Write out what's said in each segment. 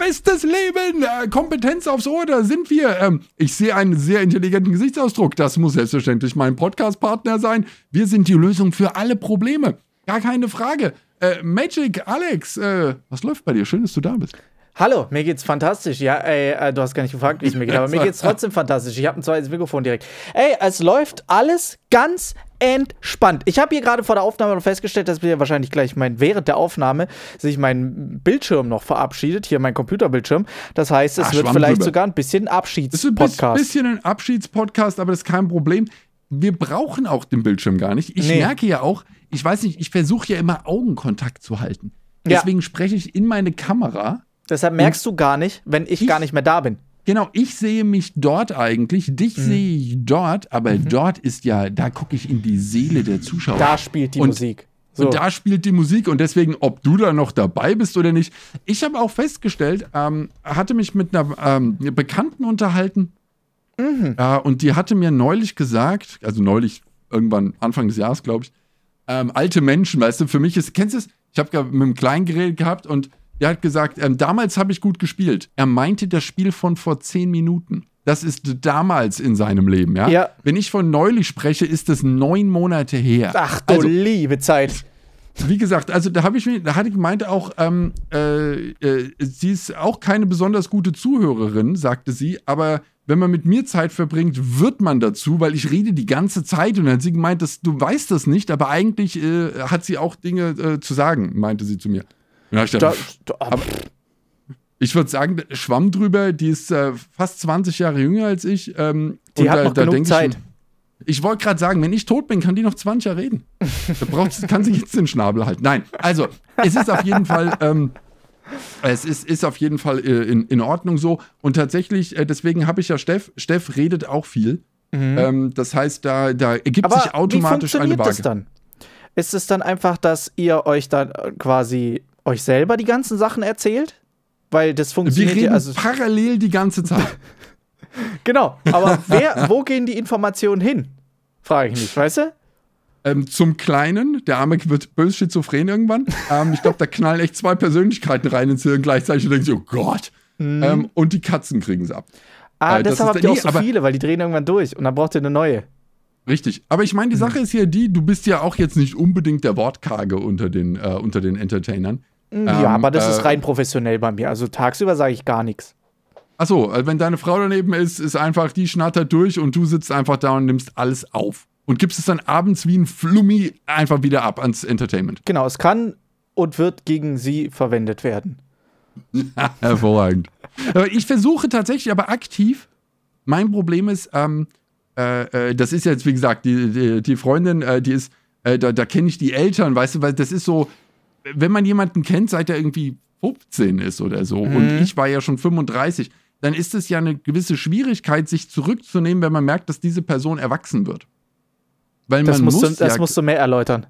bestes Leben, äh, Kompetenz aufs Ohr, da sind wir. Ähm, ich sehe einen sehr intelligenten Gesichtsausdruck. Das muss selbstverständlich mein Podcast-Partner sein. Wir sind die Lösung für alle Probleme. Gar keine Frage. Äh, Magic, Alex, äh, was läuft bei dir? Schön, dass du da bist. Hallo, mir geht's fantastisch. Ja, ey, äh, du hast gar nicht gefragt, wie es mir geht, aber mir geht's trotzdem fantastisch. Ich habe ein zweites Mikrofon direkt. Ey, es läuft alles ganz entspannt. Ich habe hier gerade vor der Aufnahme noch festgestellt, dass mir wahrscheinlich gleich mein, während der Aufnahme sich mein Bildschirm noch verabschiedet, hier mein Computerbildschirm. Das heißt, es Ach, wird vielleicht drüber. sogar ein bisschen Abschiedspodcast. Ein bisschen ein Abschiedspodcast, aber das ist kein Problem. Wir brauchen auch den Bildschirm gar nicht. Ich nee. merke ja auch, ich weiß nicht, ich versuche ja immer Augenkontakt zu halten. Deswegen ja. spreche ich in meine Kamera. Deshalb merkst du gar nicht, wenn ich, ich gar nicht mehr da bin. Genau, ich sehe mich dort eigentlich, dich mhm. sehe ich dort, aber mhm. dort ist ja, da gucke ich in die Seele der Zuschauer. Da spielt die und, Musik. So. Und da spielt die Musik und deswegen, ob du da noch dabei bist oder nicht. Ich habe auch festgestellt, ähm, hatte mich mit einer ähm, Bekannten unterhalten mhm. äh, und die hatte mir neulich gesagt, also neulich, irgendwann Anfang des Jahres, glaube ich, ähm, alte Menschen, weißt du, für mich ist, kennst du es? Ich habe mit einem kleinen Gerät gehabt und er hat gesagt, ähm, damals habe ich gut gespielt. Er meinte das Spiel von vor zehn Minuten. Das ist damals in seinem Leben, ja? ja. Wenn ich von neulich spreche, ist das neun Monate her. Ach du also, liebe Zeit. Wie gesagt, also da habe ich mir, da hatte ich meinte auch, ähm, äh, äh, sie ist auch keine besonders gute Zuhörerin, sagte sie, aber wenn man mit mir Zeit verbringt, wird man dazu, weil ich rede die ganze Zeit und dann hat sie gemeint, dass du weißt das nicht, aber eigentlich äh, hat sie auch Dinge äh, zu sagen, meinte sie zu mir. Ja, ich, da, da, ich würde sagen, Schwamm drüber, die ist äh, fast 20 Jahre jünger als ich. Ähm, die hat da, noch da genug Zeit. Ich, ich wollte gerade sagen, wenn ich tot bin, kann die noch 20 Jahre reden. Da braucht, kann sie jetzt den Schnabel halten. Nein, also es ist auf jeden Fall, ähm, es ist, ist auf jeden Fall äh, in, in Ordnung so. Und tatsächlich, äh, deswegen habe ich ja Steff, Steff redet auch viel. Mhm. Ähm, das heißt, da, da ergibt Aber sich automatisch wie eine Waage. Das dann? Ist es dann einfach, dass ihr euch dann quasi euch selber die ganzen Sachen erzählt? Weil das funktioniert Wir reden ja also parallel die ganze Zeit. genau, aber wer, wo gehen die Informationen hin? Frage ich mich, weißt du? Ähm, zum Kleinen, der Arme wird bös schizophren irgendwann. Ähm, ich glaube, da knallen echt zwei Persönlichkeiten rein ins Hirn gleichzeitig und denken sich, oh Gott. Mhm. Ähm, und die Katzen kriegen es ab. Ah, äh, deshalb habt ihr auch so viele, weil die drehen irgendwann durch und dann braucht ihr eine neue. Richtig. Aber ich meine, die mhm. Sache ist ja die, du bist ja auch jetzt nicht unbedingt der Wortkarge unter den, äh, unter den Entertainern. Ja, ähm, aber das äh, ist rein professionell bei mir. Also tagsüber sage ich gar nichts. Achso, also wenn deine Frau daneben ist, ist einfach, die schnattert durch und du sitzt einfach da und nimmst alles auf. Und gibst es dann abends wie ein Flummi einfach wieder ab ans Entertainment. Genau, es kann und wird gegen sie verwendet werden. Hervorragend. ich versuche tatsächlich aber aktiv. Mein Problem ist, ähm, äh, äh, das ist jetzt, wie gesagt, die, die, die Freundin, äh, die ist, äh, da, da kenne ich die Eltern, weißt du, weil das ist so, wenn man jemanden kennt, seit er irgendwie 15 ist oder so, mhm. und ich war ja schon 35, dann ist es ja eine gewisse Schwierigkeit, sich zurückzunehmen, wenn man merkt, dass diese Person erwachsen wird. Weil das, musst, muss du, das ja, musst du mehr erläutern.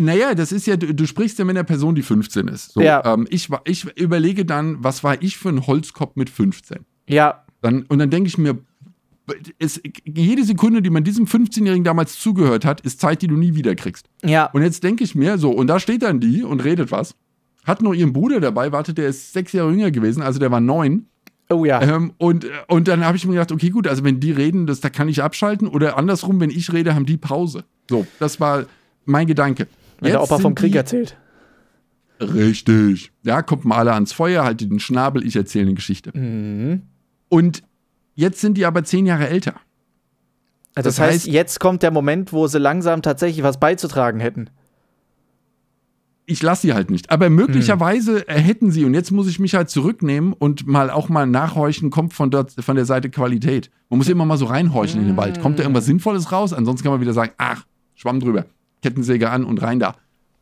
Naja, das ist ja, du, du, sprichst ja mit einer Person, die 15 ist. So, ja. Ähm, ich, ich überlege dann, was war ich für ein Holzkopf mit 15? Ja. Dann, und dann denke ich mir, es, jede Sekunde, die man diesem 15-Jährigen damals zugehört hat, ist Zeit, die du nie wieder kriegst. Ja. Und jetzt denke ich mir so, und da steht dann die und redet was. Hat noch ihren Bruder dabei, wartet, der ist sechs Jahre jünger gewesen, also der war neun. Oh ja. Ähm, und, und dann habe ich mir gedacht, okay, gut, also wenn die reden, das, da kann ich abschalten. Oder andersrum, wenn ich rede, haben die Pause. So, das war mein Gedanke. Wenn der Opa vom Krieg erzählt. Richtig. Ja, kommt mal alle ans Feuer, haltet den Schnabel, ich erzähle eine Geschichte. Mhm. Und Jetzt sind die aber zehn Jahre älter. Das, das heißt, heißt, jetzt kommt der Moment, wo sie langsam tatsächlich was beizutragen hätten. Ich lasse sie halt nicht. Aber möglicherweise hm. hätten sie, und jetzt muss ich mich halt zurücknehmen und mal auch mal nachhorchen, kommt von, dort, von der Seite Qualität. Man muss immer mal so reinhorchen hm. in den Wald. Kommt da irgendwas hm. Sinnvolles raus? Ansonsten kann man wieder sagen, ach, Schwamm drüber. Kettensäge an und rein da.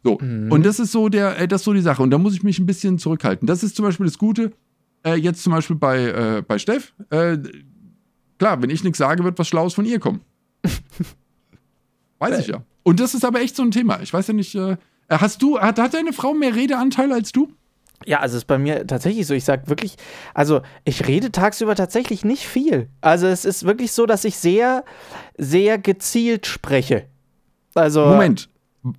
So. Mhm. Und das ist so der, äh, das ist so die Sache. Und da muss ich mich ein bisschen zurückhalten. Das ist zum Beispiel das Gute. Äh, jetzt zum Beispiel bei, äh, bei Steff, äh, klar, wenn ich nichts sage, wird was Schlaues von ihr kommen. Weiß ich ja. Und das ist aber echt so ein Thema. Ich weiß ja nicht, äh, hast du, hat, hat deine Frau mehr Redeanteil als du? Ja, also es ist bei mir tatsächlich so. Ich sage wirklich, also ich rede tagsüber tatsächlich nicht viel. Also es ist wirklich so, dass ich sehr, sehr gezielt spreche. Also. Moment.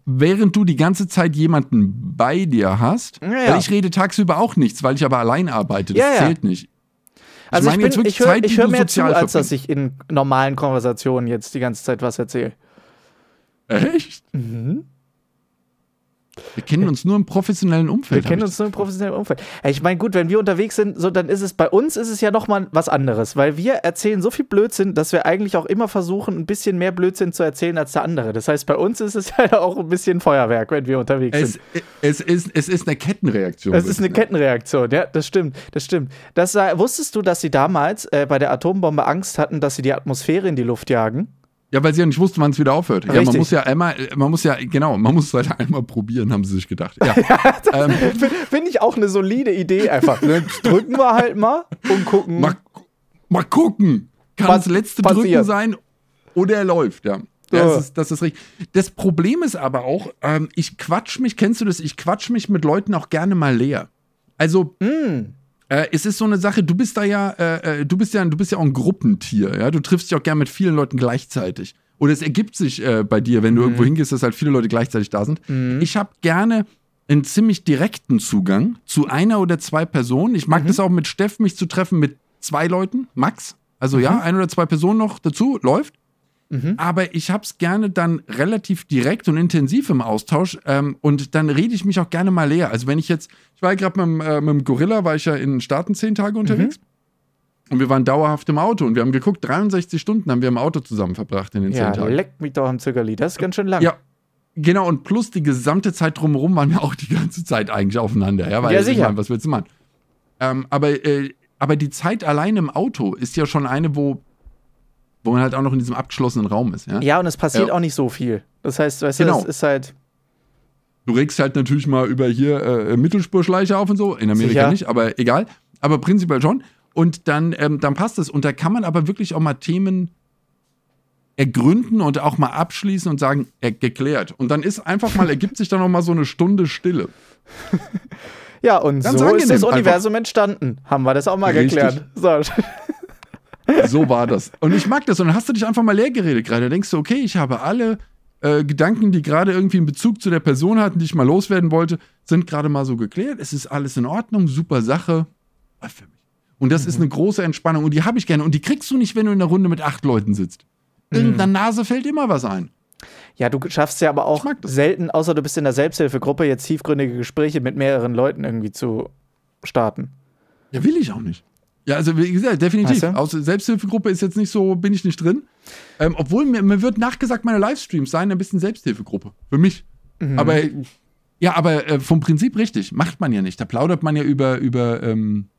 Während du die ganze Zeit jemanden bei dir hast, Ja, ja. weil ich rede tagsüber auch nichts, weil ich aber allein arbeite. Das Ja, zählt nicht. Also ich, bin, ich höre ich hör mehr zu, als dass ich in normalen Konversationen jetzt die ganze Zeit was erzähle. Echt? Mhm. Wir kennen uns nur im professionellen Wir Umfeld. hab kennen uns nur im professionellen Umfeld. Ich meine, gut, wenn wir unterwegs sind, so dann ist es bei uns ist es ja noch mal was anderes, weil wir erzählen so viel Blödsinn, dass wir eigentlich auch immer versuchen, ein bisschen mehr Blödsinn zu erzählen als der andere. Das heißt, bei uns ist es ja auch ein bisschen Feuerwerk, wenn wir unterwegs es, sind. es, ist, es ist eine Kettenreaktion. Es ist eine Kettenreaktion, ja, das stimmt, das stimmt. Das, wusstest du, dass sie damals äh, bei der Atombombe Angst hatten, dass sie die Atmosphäre in die Luft jagen? Ja, weil sie ja nicht wussten, wann es wieder aufhört. Ja, Richtig. man muss ja einmal, man muss ja, genau, man muss es halt einmal probieren, haben sie sich gedacht. Ja. ähm, Finde find ich auch eine solide Idee einfach. Jetzt drücken wir halt mal und gucken. mal, mal gucken. Kann das letzte passiert? Drücken sein oder er läuft, ja. Ja, Ja. Das, ist, das ist richtig. Das Problem ist aber auch, ähm, ich quatsch mich, kennst du das? Ich quatsch mich mit Leuten auch gerne mal leer. Also, Mm. Äh, es ist so eine Sache, du bist da ja, äh, äh, du bist ja, du bist ja auch ein Gruppentier, ja. Du triffst dich auch gerne mit vielen Leuten gleichzeitig. Oder es ergibt sich äh, bei dir, wenn du Mhm. irgendwo hingehst, dass halt viele Leute gleichzeitig da sind. Ich habe gerne einen ziemlich direkten Zugang zu einer oder zwei Personen. Ich mag Mhm. das auch mit Steff, mich zu treffen mit zwei Leuten, max. Also Mhm. ja, ein oder zwei Personen noch dazu, läuft. Aber ich hab's gerne dann relativ direkt und intensiv im Austausch ähm, und dann rede ich mich auch gerne mal leer. Also wenn ich jetzt, ich war ja gerade mit, dem, äh, mit dem Gorilla, war ich ja in den Staaten zehn Tage unterwegs und wir waren dauerhaft im Auto und wir haben geguckt, 63 Stunden haben wir im Auto zusammen verbracht in den Ja, zehn Tagen. leckt mich doch am Zuckerli. Das ist ganz schön lang. Ja, genau und plus die gesamte Zeit drumherum waren wir auch die ganze Zeit eigentlich aufeinander. Ja, weil Ja, ich sicher. meine, was willst du machen? Ähm, aber, äh, aber die Zeit allein im Auto ist ja schon eine, wo, wo man halt auch noch in diesem abgeschlossenen Raum ist. Ja? Ja, und es passiert Ja. auch nicht so viel. Das heißt, weißt Genau. du, es ist halt. Du regst halt natürlich mal über hier äh, Mittelspurschleiche auf und so. In Amerika Sicher. nicht, aber egal. Aber prinzipiell schon. Und dann, ähm, dann passt es. Und da kann man aber wirklich auch mal Themen ergründen und auch mal abschließen und sagen, äh, geklärt. Und dann ist einfach mal, ergibt sich dann noch mal so eine Stunde Stille. Ja, und Ganz so ist das einfach. Universum entstanden. Haben wir das auch mal Richtig. geklärt. So. So war das. Und ich mag das. Und dann hast du dich einfach mal leer geredet gerade. Da denkst du, okay, ich habe alle äh, Gedanken, die gerade irgendwie einen Bezug zu der Person hatten, die ich mal loswerden wollte, sind gerade mal so geklärt. Es ist alles in Ordnung, super Sache. War Für mich. Und das Mhm. ist eine große Entspannung. Und die habe ich gerne. Und die kriegst du nicht, wenn du in einer Runde mit acht Leuten sitzt. Mhm. Irgendeiner Nase fällt immer was ein. Ja, du schaffst ja aber auch selten, außer du bist in der Selbsthilfegruppe, jetzt tiefgründige Gespräche mit mehreren Leuten irgendwie zu starten. Ja, will ich auch nicht. Ja, also wie gesagt, definitiv. Weißt du? Aus Selbsthilfegruppe ist jetzt nicht so, bin ich nicht drin. Ähm, obwohl mir, mir wird nachgesagt, meine Livestreams seien ein bisschen Selbsthilfegruppe. Für mich. Mhm. Aber ja, aber äh, vom Prinzip richtig. Macht man ja nicht. Da plaudert man ja über, über ähm,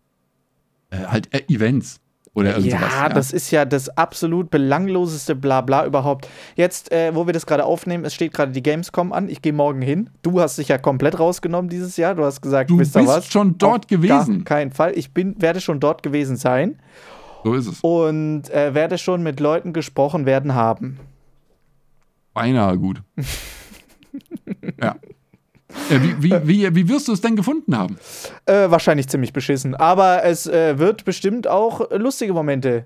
äh, halt äh, Events oder irgend Ja, sowas. Ja, das ist ja das absolut belangloseste Blabla überhaupt. Jetzt, äh, wo wir das gerade aufnehmen, es steht gerade die Gamescom an. Ich gehe morgen hin. Du hast dich ja komplett rausgenommen dieses Jahr. Du hast gesagt, Du ihr bist was? schon dort Auf gewesen. Gar keinen Fall. Ich bin, werde schon dort gewesen sein So ist es. und äh, werde schon mit Leuten gesprochen werden haben. Beinahe gut. ja. Ja wie, wie, wie, wie wirst du es denn gefunden haben? Äh, wahrscheinlich ziemlich beschissen. Aber es äh, wird bestimmt auch lustige Momente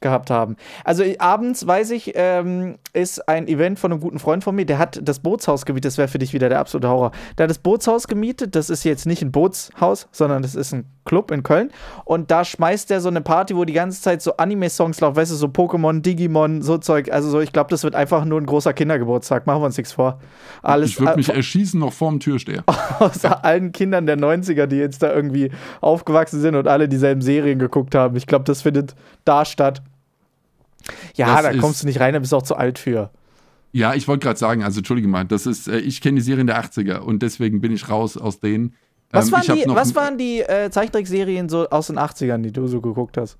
gehabt haben. Also ich- abends, weiß ich, ähm, ist ein Event von einem guten Freund von mir, der hat das Bootshaus gemietet, das wäre für dich wieder der absolute Horror. Der hat das Bootshaus gemietet, das ist jetzt nicht ein Bootshaus, sondern das ist ein Club in Köln und da schmeißt der so eine Party, wo die ganze Zeit so Anime-Songs laufen, weißt du, so Pokémon, Digimon, so Zeug, also so, ich glaube, das wird einfach nur ein großer Kindergeburtstag, machen wir uns nichts vor. Alles Ich würde mich äh, erschießen noch vorm Türsteher. aus allen Kindern der 90er, die jetzt da irgendwie aufgewachsen sind und alle dieselben Serien geguckt haben. Ich glaube, das findet da statt. Ja, Das da kommst du nicht rein, da bist du auch zu alt für. Ja, ich wollte gerade sagen, also entschuldige mal, das ist, äh, ich kenne die Serien der 80er und deswegen bin ich raus aus denen. Was Ähm, waren die, was waren die äh, Zeichentrickserien so aus den 80ern, die du so geguckt hast?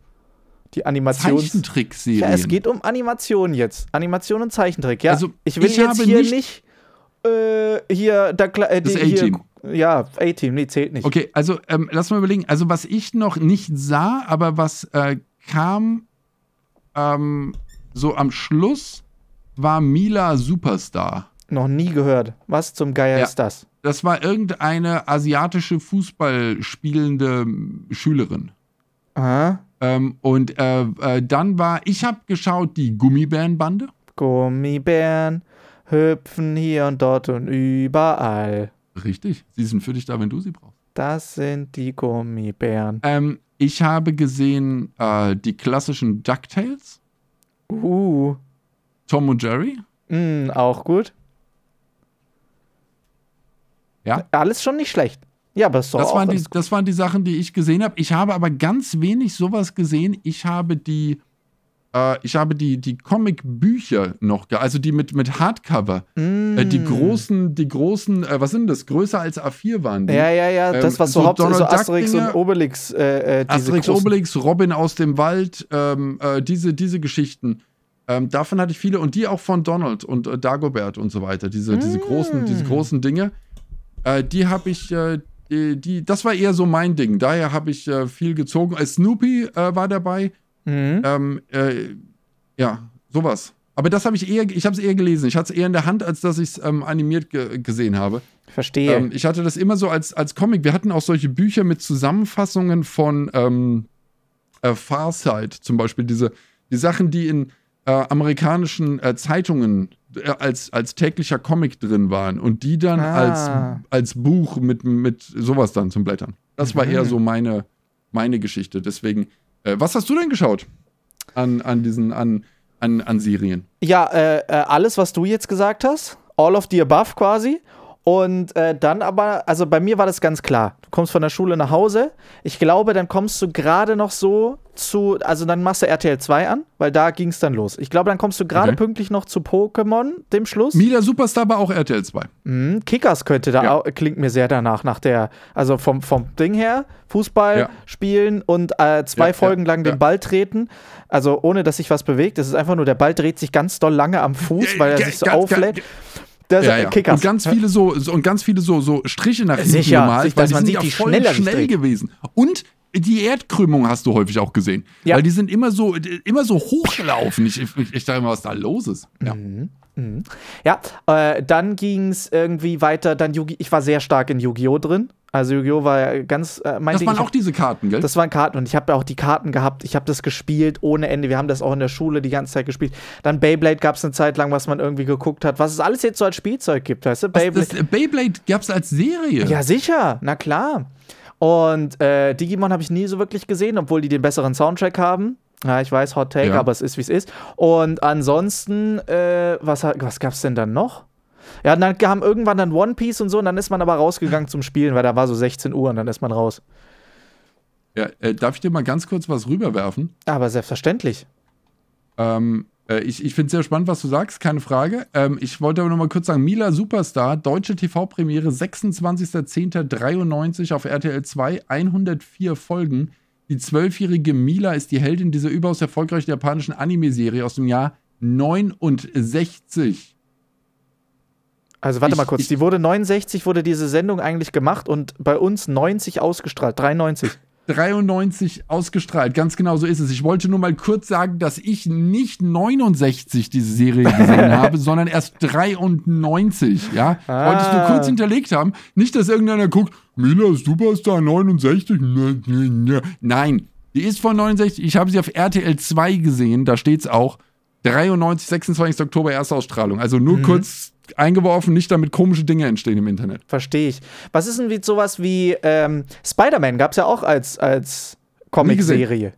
Die Animations... Zeichentrickserien. Ja, es geht um Animation jetzt. Animation und Zeichentrick, ja. Also, ich will ich jetzt hier nicht- nicht, äh, hier, da, äh, Das die- hier, A-Team. Ja, A-Team, nee, zählt nicht. Okay, also ähm, lass mal überlegen. Also was ich noch nicht sah, aber was äh, kam ähm, so am Schluss, war Mila Superstar. Noch nie gehört. Was zum Geier Ja. ist das? Das war irgendeine asiatische Fußball spielende Schülerin. Aha. Ähm, und äh, äh, dann war, ich habe geschaut, die Gummibärenbande. Gummibären hüpfen hier und dort und überall. Richtig. Sie sind für dich da, wenn du sie brauchst. Das sind die Gummibären. Ähm, ich habe gesehen äh, die klassischen DuckTales, Uh, Tom und Jerry. mm, auch gut. Ja. Alles schon nicht schlecht. Ja, aber Das waren, die, das waren die Sachen, die ich gesehen habe. Ich habe aber ganz wenig sowas gesehen. Ich habe die, äh, ich habe die, die Comic-Bücher noch, also die mit, mit Hardcover. Äh, die großen, die großen, äh, was sind das? Größer als A4 waren die. Ja, ja, ja, das, Ähm, was so, so hauptsächlich so Asterix und Obelix, äh, äh, Asterix großen- Obelix, Robin aus dem Wald, ähm, äh, diese, diese Geschichten. Ähm, davon hatte ich viele und die auch von Donald und äh, Dagobert und so weiter. Diese, diese, großen, diese großen Dinge. Äh, die habe ich, äh, die, die, das war eher so mein Ding. Daher habe ich viel gezogen. Snoopy war dabei. Mhm. Ähm, äh, ja, sowas. Aber das habe ich eher, ich habe es eher gelesen. Ich hatte es eher in der Hand, als dass ich es ähm, animiert ge gesehen habe. Verstehe. Ähm, ich hatte das immer so als, als Comic. Wir hatten auch solche Bücher mit Zusammenfassungen von ähm, äh, Farsight, zum Beispiel diese die Sachen, die in äh, amerikanischen äh, Zeitungen äh, als, als täglicher Comic drin waren und die dann Ah. als, als Buch mit, mit sowas dann zum Blättern. Das war eher so meine, meine Geschichte. Deswegen, äh, was hast du denn geschaut an, an diesen, an, an, an Serien? Ja, äh, äh, alles, was du jetzt gesagt hast, all of the above quasi. Und äh, dann aber, also bei mir war das ganz klar. Du kommst von der Schule nach Hause. Ich glaube, dann kommst du gerade noch so zu, also dann machst du RTL 2 an, weil da ging es dann los. Ich glaube, dann kommst du gerade Okay. pünktlich noch zu Pokémon, dem Schluss. Mila Superstar war auch RTL 2. Mhm, Kickers könnte da Ja. auch, klingt mir sehr danach, nach der, also vom, vom Ding her, Fußball Ja. spielen und äh, zwei Ja, Folgen lang den Ball treten. Also ohne, dass sich was bewegt. Es ist einfach nur, der Ball dreht sich ganz doll lange am Fuß, weil er sich so auflädt. Das Ja, ja. Kickers. Und ganz viele so, so und ganz viele so, so Striche nach hinten Sicher, gemalt, sich- weil die sind ja voll schnell gewesen. Und die Erdkrümmung hast du häufig auch gesehen. Ja. Weil die sind immer so, immer so hochgelaufen. Ich, ich, ich dachte immer, was da los ist. Ja. Ja, äh, dann ging es irgendwie weiter. Dann Yu ich war sehr stark in Yu-Gi-Oh! drin. Also Yu-Gi-Oh! war ja ganz äh, mein Das Ding. waren Ich auch hab- diese Karten, gell? Das waren Karten und ich habe auch die Karten gehabt. Ich habe das gespielt ohne Ende. Wir haben das auch in der Schule die ganze Zeit gespielt. Dann Beyblade gab es eine Zeit lang, was man irgendwie geguckt hat. Was es alles jetzt so als Spielzeug gibt, weißt du? Beyblade. das, Beyblade gab es als Serie. ja, sicher. Na klar. Und äh, Digimon habe ich nie so wirklich gesehen, obwohl die den besseren Soundtrack haben. Ja, ich weiß, Hot Take, Ja. aber es ist, wie es ist. Und ansonsten, äh, was, was gab es denn dann noch? Ja, dann kam irgendwann dann One Piece und so, und dann ist man aber rausgegangen zum Spielen, weil da war so 16 Uhr und dann ist man raus. Ja, äh, darf ich dir mal ganz kurz was rüberwerfen? Aber selbstverständlich. Ähm, äh, ich ich finde es sehr spannend, was du sagst, keine Frage. Ähm, ich wollte aber noch mal kurz sagen: Mila Superstar, deutsche TV-Premiere, 26.10.93 auf RTL 2, 104 Folgen. Die zwölfjährige Mila ist die Heldin dieser überaus erfolgreichen japanischen Anime-Serie aus dem Jahr 69. Also warte Ich- mal kurz, ich- die wurde 69, wurde diese Sendung eigentlich gemacht und bei uns 90 ausgestrahlt, 93. 93 ausgestrahlt, ganz genau so ist es. Ich wollte nur mal kurz sagen, dass ich nicht 69 diese Serie gesehen habe, sondern erst 93, ja? Ah. Wollte ich nur kurz hinterlegt haben. Nicht, dass irgendeiner guckt, Mila Superstar 69. Ne, ne, ne. Nein, die ist von 69. Ich habe sie auf RTL 2 gesehen, da steht's auch. 93, 26. Oktober, erste Ausstrahlung. Also nur kurz eingeworfen, nicht damit komische Dinge entstehen im Internet. Verstehe ich. Was ist denn sowas wie ähm, Spider-Man? Gab es ja auch als, als Comic-Serie.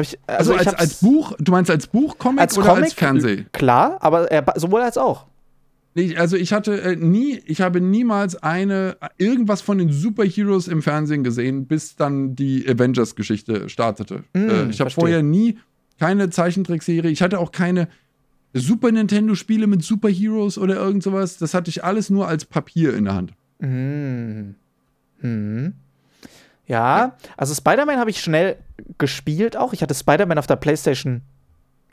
Ich, Also, ich als, als Buch, du meinst als Buchcomic als oder Comic, als Fernseh? Klar, aber äh, sowohl als auch. Nee, also ich hatte äh, nie, ich habe niemals eine, irgendwas von den Superheroes im Fernsehen gesehen, bis dann die Avengers-Geschichte startete. äh, ich habe Mm, vorher nie keine Zeichentrickserie, ich hatte auch keine Super Nintendo-Spiele mit Superheroes oder irgend sowas. Das hatte ich alles nur als Papier in der Hand. Hm. Hm. Ja, also Spider-Man habe ich schnell gespielt auch. Ich hatte Spider-Man auf der PlayStation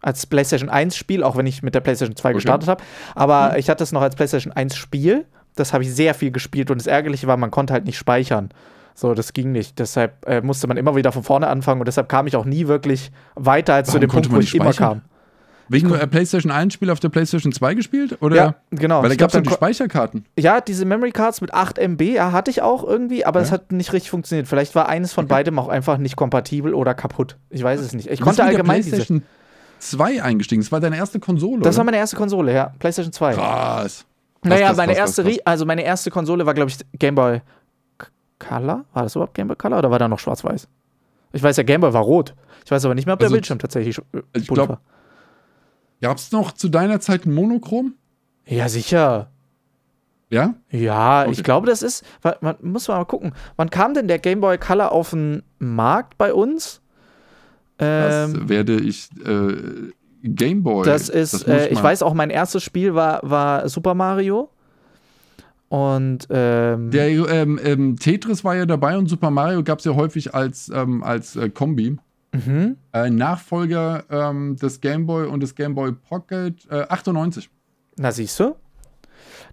als PlayStation 1 Spiel, auch wenn ich mit der PlayStation 2 Okay. gestartet habe. Aber ich hatte es noch als PlayStation 1 Spiel. Das habe ich sehr viel gespielt und das Ärgerliche war, man konnte halt nicht speichern. So, das ging nicht. Deshalb äh, musste man immer wieder von vorne anfangen und deshalb kam ich auch nie wirklich weiter als zu Warum dem konnte Punkt, wo ich nicht immer speichern? kam. Wegen äh, PlayStation 1 Spiel auf der PlayStation 2 gespielt? Oder? Ja, genau. Weil da gab es glaub, die Speicherkarten. Ja, diese Memory Cards mit 8 MB ja, hatte ich auch irgendwie, aber es Ja. hat nicht richtig funktioniert. Vielleicht war eines von beidem auch einfach nicht kompatibel oder kaputt. Ich weiß es nicht. Ich bist konnte allgemein diese. PlayStation 2 eingestiegen. Das war deine erste Konsole. Das oder? war meine erste Konsole, ja. PlayStation 2. krass. naja, krass, meine krass, erste, krass, also meine erste Konsole war, glaube ich, Game Boy Color. War das überhaupt Game Boy Color oder war da noch schwarz-weiß? Ich weiß ja, Game Boy war rot. Ich weiß aber nicht mehr, ob der Also, Bildschirm tatsächlich äh, ich bunt glaub- war. Gab es noch zu deiner Zeit ein Monochrom? Ja, sicher. Ja? Ja, Okay. ich glaube, das ist. Man muss mal gucken. Wann kam denn der Game Boy Color auf den Markt bei uns? Das Ähm, werde ich. Äh, Gameboy. das ist, muss äh, ich weiß auch, mein erstes Spiel war, war Super Mario. Und ähm, Der ähm, ähm, Tetris war ja dabei und Super Mario gab es ja häufig als, ähm, als äh, Kombi. mhm. Äh, Nachfolger ähm, des Game Boy und des Game Boy Pocket äh, 98. na siehst du.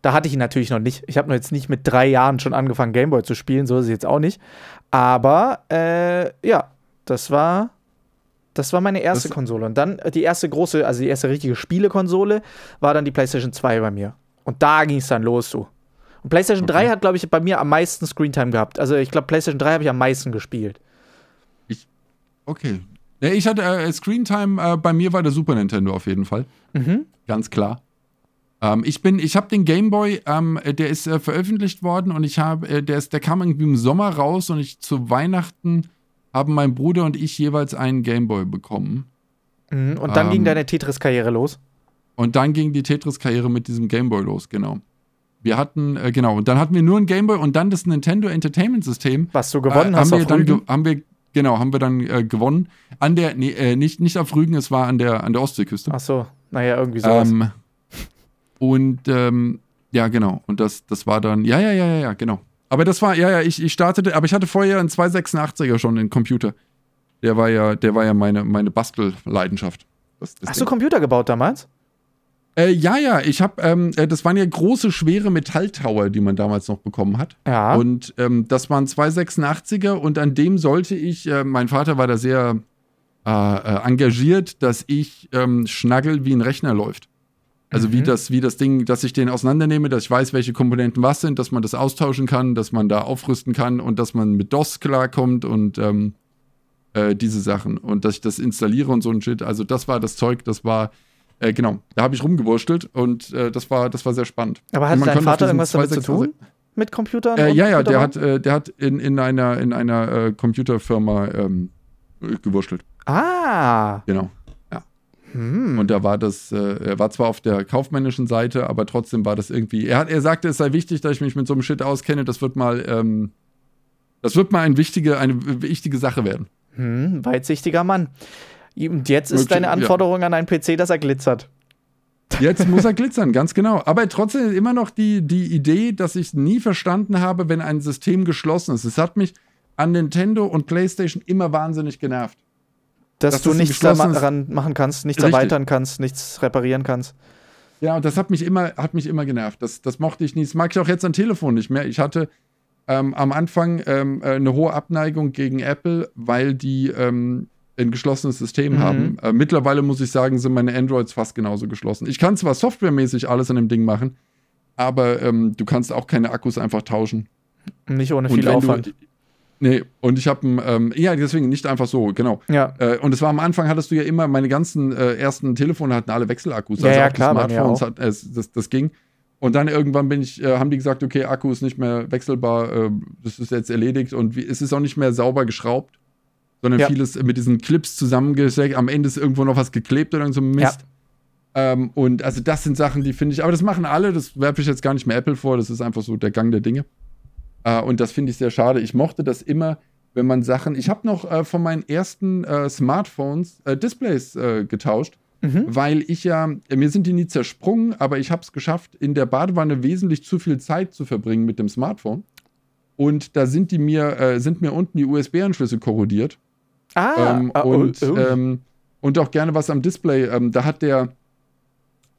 Da hatte ich ihn natürlich noch nicht. Ich habe nur jetzt nicht mit drei Jahren schon angefangen, Game Boy zu spielen, so ist es jetzt auch nicht. Aber äh, ja, das war. Das war meine erste Das- Konsole. Und dann äh, die erste große, also die erste richtige Spielekonsole, war dann die PlayStation 2 bei mir. Und da ging es dann los, du. PlayStation 3 hat, glaube ich, bei mir am meisten Screentime gehabt. Also ich glaube, PlayStation 3 habe ich am meisten gespielt. Okay. Ja, ich hatte äh, Screentime, äh, bei mir war der Super Nintendo auf jeden Fall. Mhm. Ganz klar. Ähm, ich bin, ich habe den Game Boy, ähm, äh, der ist äh, veröffentlicht worden und ich habe, äh, der ist, der kam irgendwie im Sommer raus und ich zu Weihnachten haben mein Bruder und ich jeweils einen Game Boy bekommen. Mhm. Und dann Ähm, ging deine Tetris-Karriere los. Und dann ging die Tetris-Karriere mit diesem Game Boy los, genau. Wir hatten, äh, genau, und dann hatten wir nur ein Game Boy und dann das Nintendo Entertainment System. Was du gewonnen äh, hast haben wir auf dann Rügen. ge- haben wir, genau, haben wir dann äh, gewonnen. An der, nee, äh, nicht, nicht auf Rügen, es war an der, an der Ostseeküste. Ach so, naja, irgendwie sowas. Ähm, und ähm, ja, genau. Und das, das war dann, ja, ja, ja, ja, ja, genau. Aber das war, ja, ja, ich, ich startete, aber ich hatte vorher einen 286er schon den Computer. Der war ja, der war ja meine, meine Bastelleidenschaft. Das, das Hast du Ding. Computer gebaut damals? Äh, ja, ja, ich habe, ähm, äh, das waren ja große, schwere Metalltower, die man damals noch bekommen hat. Ja. Und ähm, das waren 286er und an dem sollte ich, äh, mein Vater war da sehr äh, äh, engagiert, dass ich ähm, schnaggel, wie ein Rechner läuft. Also wie Mhm. das, wie das Ding, dass ich den auseinandernehme, dass ich weiß, welche Komponenten was sind, dass man das austauschen kann, dass man da aufrüsten kann und dass man mit DOS klarkommt und ähm, äh, diese Sachen und dass ich das installiere und so ein Shit. Also das war das Zeug, das war äh, genau, da habe ich rumgewurstelt und äh, das war das war sehr spannend. Aber man dein Vater irgendwas damit zu 286 tun? Mit Computern? Äh, ja, ja, der hat, äh, der hat in, in einer, in einer äh, Computerfirma ähm, äh, gewurschtelt. Ah. Genau. Hm. Und da war das, äh, er war zwar auf der kaufmännischen Seite, aber trotzdem war das irgendwie. Er, hat, er sagte, es sei wichtig, dass ich mich mit so einem Shit auskenne. Das wird mal, ähm, das wird mal ein wichtige, eine wichtige Sache werden. Hm, weitsichtiger Mann. Und jetzt ist deine ja. Anforderung an einen PC, dass er glitzert. Jetzt muss er glitzern, ganz genau. Aber trotzdem immer noch die, die Idee, dass ich nie verstanden habe, wenn ein System geschlossen ist. Es hat mich an Nintendo und PlayStation immer wahnsinnig genervt. Dass Dass du das nichts daran machen kannst, nichts Richtig. erweitern kannst, nichts reparieren kannst. Ja, und das hat mich immer, hat mich immer genervt. Das, das mochte ich nie. Das mag ich auch jetzt am Telefon nicht mehr. Ich hatte ähm, am Anfang ähm, äh, eine hohe Abneigung gegen Apple, weil die ähm, ein geschlossenes System Mhm. haben. Äh, mittlerweile muss ich sagen, sind meine Androids fast genauso geschlossen. Ich kann zwar softwaremäßig alles an dem Ding machen, aber ähm, du kannst auch keine Akkus einfach tauschen. Nicht ohne viel Aufwand. Du, nee, und ich habe ähm, ja, deswegen nicht einfach so, genau. ja. Äh, und es war am Anfang, hattest du ja immer, meine ganzen äh, ersten Telefone hatten alle Wechselakkus. Ja, ja, auch die klar, Smartphones hat, äh, das, das ging. Und dann irgendwann bin ich, äh, haben die gesagt, okay, Akku ist nicht mehr wechselbar, äh, das ist jetzt erledigt und wie, es ist auch nicht mehr sauber geschraubt, sondern Ja. vieles mit diesen Clips zusammengesteckt. Am Ende ist irgendwo noch was geklebt oder so ein Mist. Ähm, und also das sind Sachen, die finde ich, aber das machen alle, das werfe ich jetzt gar nicht mehr Apple vor, das ist einfach so der Gang der Dinge. Äh, und das finde ich sehr schade. Ich mochte das immer, wenn man Sachen. Ich habe noch äh, von meinen ersten äh, Smartphones äh, Displays äh, getauscht, Mhm. weil ich ja, mir sind die nie zersprungen, aber ich habe es geschafft, in der Badewanne wesentlich zu viel Zeit zu verbringen mit dem Smartphone. Und da sind die mir, äh, sind mir unten die USB-Anschlüsse korrodiert. Ah, Ähm, ah, oh, und, oh. Ähm, und auch gerne was am Display. Ähm, da hat der,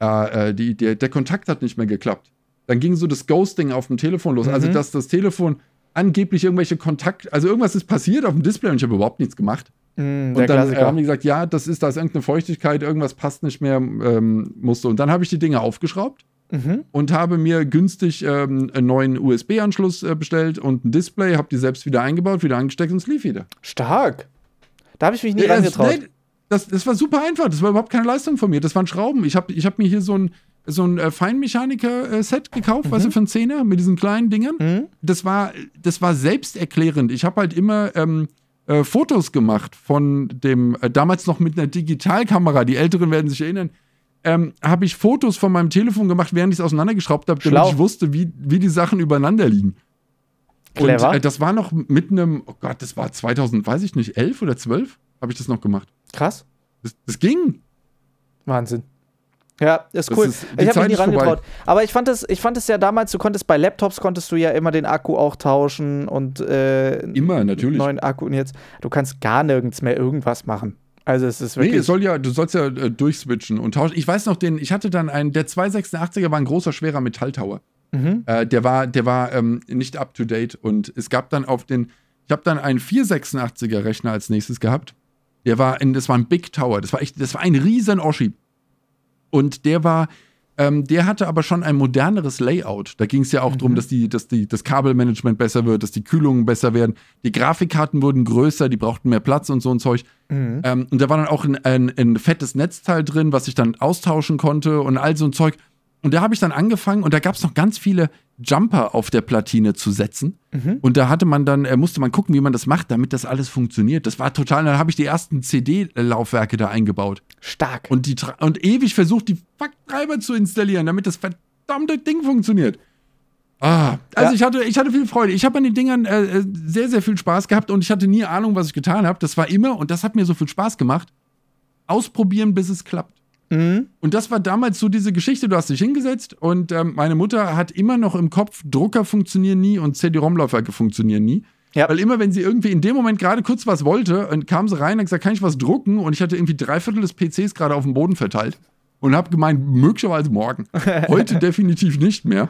äh, äh, die, der, der Kontakt hat nicht mehr geklappt. Dann ging so das Ghosting auf dem Telefon los. Also, Mhm. dass das Telefon angeblich irgendwelche Kontakt, also irgendwas ist passiert auf dem Display und ich habe überhaupt nichts gemacht. Mm, Und dann Klassiker. haben die gesagt, ja, das ist, da ist irgendeine Feuchtigkeit, irgendwas passt nicht mehr, ähm, musste. Und dann habe ich die Dinge aufgeschraubt mhm. und habe mir günstig ähm, einen neuen USB-Anschluss äh, bestellt und ein Display, habe die selbst wieder eingebaut, wieder angesteckt und es lief wieder. Stark. Da habe ich mich nie Ja, rangetraut. nee, Das, das war super einfach. Das war überhaupt keine Leistung von mir. Das waren Schrauben. Ich habe ich hab mir hier so ein, so ein äh, Feinmechaniker-Set gekauft, mhm. weißt du, für einen Zehner mit diesen kleinen Dingern. Mhm. Das, war, das war selbsterklärend. Ich habe halt immer ähm, äh, Fotos gemacht von dem, äh, damals noch mit einer Digitalkamera. Die Älteren werden sich erinnern. Ähm, habe ich Fotos von meinem Telefon gemacht, während ich es auseinandergeschraubt habe, damit ich wusste, wie, wie die Sachen übereinander liegen. Clever. Und äh, das war noch mit einem, oh Gott, das war 2000, weiß ich nicht, 11 oder 12 habe ich das noch gemacht. Krass. Das, das ging. Wahnsinn. Ja, ist cool. Ist, ich habe mich nie rangetraut. Aber ich fand es, ich fand es ja damals, du konntest bei Laptops konntest du ja immer den Akku auch tauschen und äh, immer natürlich neuen Akku und jetzt du kannst gar nirgends mehr irgendwas machen. Also es ist wirklich. Nee, soll ja, du sollst ja äh, durchswitchen und tauschen. Ich weiß noch, den, ich hatte dann einen, der 286er war ein großer, schwerer Metalltower. Mhm. Äh, der war, der war ähm, nicht up to date und es gab dann auf den, ich habe dann einen 486er Rechner als nächstes gehabt. Der war in, das war ein Big Tower. Das war echt, das war ein riesen Oschi. Und der war, ähm, der hatte aber schon ein moderneres Layout. Da ging es ja auch mhm. darum, dass, die, dass die, das Kabelmanagement besser wird, dass die Kühlungen besser werden. Die Grafikkarten wurden größer, die brauchten mehr Platz und so ein Zeug. Mhm. Ähm, und da war dann auch ein, ein, ein fettes Netzteil drin, was ich dann austauschen konnte und all so ein Zeug. Und da habe ich dann angefangen und da gab es noch ganz viele Jumper auf der Platine zu setzen. Mhm. Und da hatte man dann, äh, musste man gucken, wie man das macht, damit das alles funktioniert. Das war total, dann habe ich die ersten CD-Laufwerke da eingebaut. Stark. Und, die, und ewig versucht, die Fuck-Treiber zu installieren, damit das verdammte Ding funktioniert. Ah, also ja. ich, hatte, ich hatte viel Freude. Ich habe an den Dingern äh, äh, sehr, sehr viel Spaß gehabt und ich hatte nie Ahnung, was ich getan habe. Das war immer, und das hat mir so viel Spaß gemacht, ausprobieren, bis es klappt. Mhm. Und das war damals so diese Geschichte, du hast dich hingesetzt und ähm, meine Mutter hat immer noch im Kopf, Drucker funktionieren nie und CD-ROM-Laufwerke funktionieren nie. Ja. Weil immer, wenn sie irgendwie in dem Moment gerade kurz was wollte, und kam sie rein und gesagt, kann ich was drucken? Und ich hatte irgendwie drei Viertel des PCs gerade auf dem Boden verteilt und habe gemeint, möglicherweise morgen. Heute definitiv nicht mehr.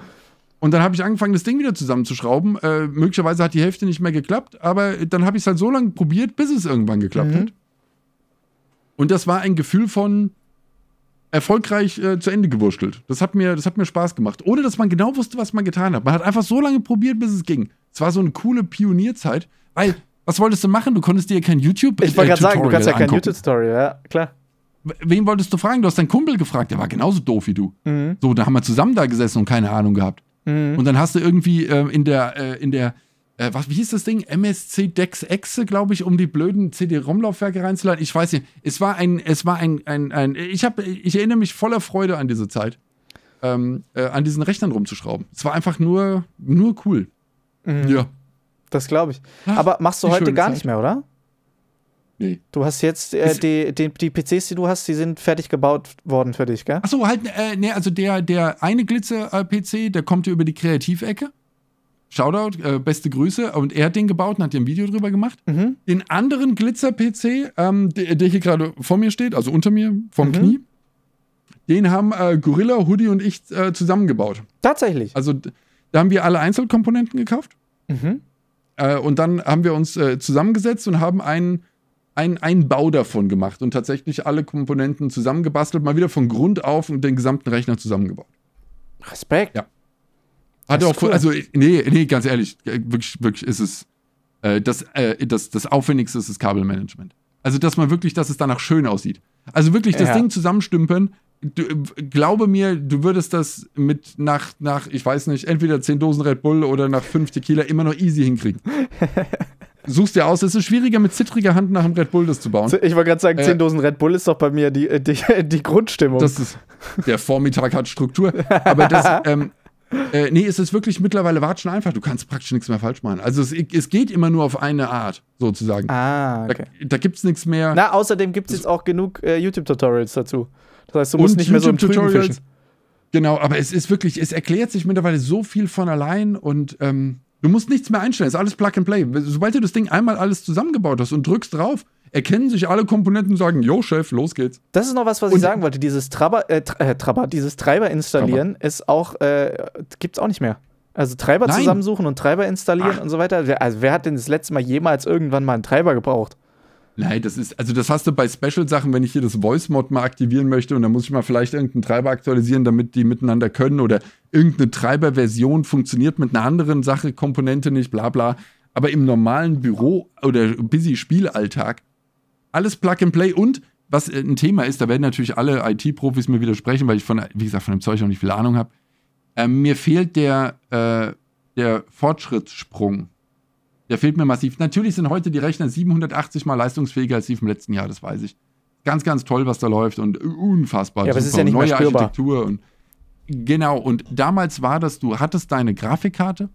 Und dann habe ich angefangen, das Ding wieder zusammenzuschrauben. Äh, möglicherweise hat die Hälfte nicht mehr geklappt, aber dann habe ich es halt so lange probiert, bis es irgendwann geklappt mhm. hat. Und das war ein Gefühl von, erfolgreich äh, zu Ende gewurschtelt. Das hat, mir, das hat mir Spaß gemacht. Ohne dass man genau wusste, was man getan hat. Man hat einfach so lange probiert, bis es ging. Es war so eine coole Pionierzeit, weil, was wolltest du machen? Du konntest dir kein YouTube. Ich wollte gerade sagen, du kannst ja kein YouTube-Story, ja, klar. Wen wolltest du fragen? Du hast deinen Kumpel gefragt, der war genauso doof wie du. Mhm. So, da haben wir zusammen da gesessen und keine Ahnung gehabt. Mhm. Und dann hast du irgendwie äh, in der, äh, in der äh, was, wie hieß das Ding? MSC Dex Exe, glaube ich, um die blöden CD-ROM-Laufwerke reinzuladen. Ich weiß nicht. Es war ein, es war ein, ein, ein ich habe, ich erinnere mich voller Freude an diese Zeit, ähm, äh, an diesen Rechnern rumzuschrauben. Es war einfach nur, nur cool. Mhm. Ja. Das glaube ich. Aber machst du heute gar Zeit. nicht mehr, oder? Nee. Du hast jetzt äh, die, die, die, PCs, die du hast, die sind fertig gebaut worden für dich, gell? Achso, halt, äh, nee, also der, der eine Glitzer-PC, der kommt ja über die Kreativecke. Shoutout, äh, beste Grüße. Und er hat den gebaut und hat hier ein Video drüber gemacht. Mhm. Den anderen Glitzer-PC, ähm, der, der, hier gerade vor mir steht, also unter mir, vom mhm. Knie, den haben äh, Gorilla, Hoodie und ich äh, zusammengebaut. Tatsächlich. Also da haben wir alle Einzelkomponenten gekauft. Mhm. Äh, und dann haben wir uns äh, zusammengesetzt und haben einen, einen, einen Bau davon gemacht und tatsächlich alle Komponenten zusammengebastelt, mal wieder von Grund auf und den gesamten Rechner zusammengebaut. Respekt. Ja. Hat auch, cool. also, nee, nee, ganz ehrlich, äh, wirklich, wirklich ist es, äh, das, äh, das, das Aufwendigste ist das Kabelmanagement. Also, dass man wirklich, dass es danach schön aussieht. Also wirklich das ja. Ding zusammenstümpen. Du, äh, glaube mir, du würdest das mit nach, nach, ich weiß nicht, entweder 10 Dosen Red Bull oder nach 5 Tequila immer noch easy hinkriegen. Suchst dir aus, es ist schwieriger mit zittriger Hand nach dem Red Bull das zu bauen. Ich wollte gerade sagen, äh, 10 Dosen Red Bull ist doch bei mir die, die, die Grundstimmung. Das ist, der Vormittag hat Struktur. Aber das, ähm, äh, nee, es ist wirklich mittlerweile watschen einfach. Du kannst praktisch nichts mehr falsch machen. Also es, es geht immer nur auf eine Art, sozusagen. Ah, okay. Da, da gibt es nichts mehr. Na, außerdem gibt es jetzt auch genug äh, YouTube-Tutorials dazu. Das heißt, du musst nicht mehr so im Tutorials. Fischen. Genau, aber es ist wirklich, es erklärt sich mittlerweile so viel von allein und ähm, du musst nichts mehr einstellen. Es ist alles Plug and Play. Sobald du das Ding einmal alles zusammengebaut hast und drückst drauf, erkennen sich alle Komponenten und sagen, yo, Chef, los geht's. Das ist noch was, was und ich sagen wollte. Dieses Trabber, äh, äh, Trabber, dieses Treiber installieren Trabber. ist auch, äh, gibt's auch nicht mehr. Also Treiber Nein. zusammensuchen und Treiber installieren Ach. und so weiter. Also wer hat denn das letzte Mal jemals irgendwann mal einen Treiber gebraucht? Nein, das ist, also das hast du bei Special-Sachen, wenn ich hier das Voice-Mod mal aktivieren möchte und dann muss ich mal vielleicht irgendeinen Treiber aktualisieren, damit die miteinander können oder irgendeine Treiberversion funktioniert mit einer anderen Sache, Komponente nicht, bla bla. Aber im normalen Büro oder busy Spielalltag alles Plug and Play und was äh, ein Thema ist, da werden natürlich alle IT-Profis mir widersprechen, weil ich von, wie gesagt, von dem Zeug noch nicht viel Ahnung habe. Ähm, mir fehlt der, äh, der Fortschrittssprung. Der fehlt mir massiv. Natürlich sind heute die Rechner 780 mal leistungsfähiger als die vom letzten Jahr, das weiß ich. Ganz, ganz toll, was da läuft und unfassbar. Ja, aber es ist ja nicht neue Architektur und genau. Und damals war das, du hattest deine Grafikkarte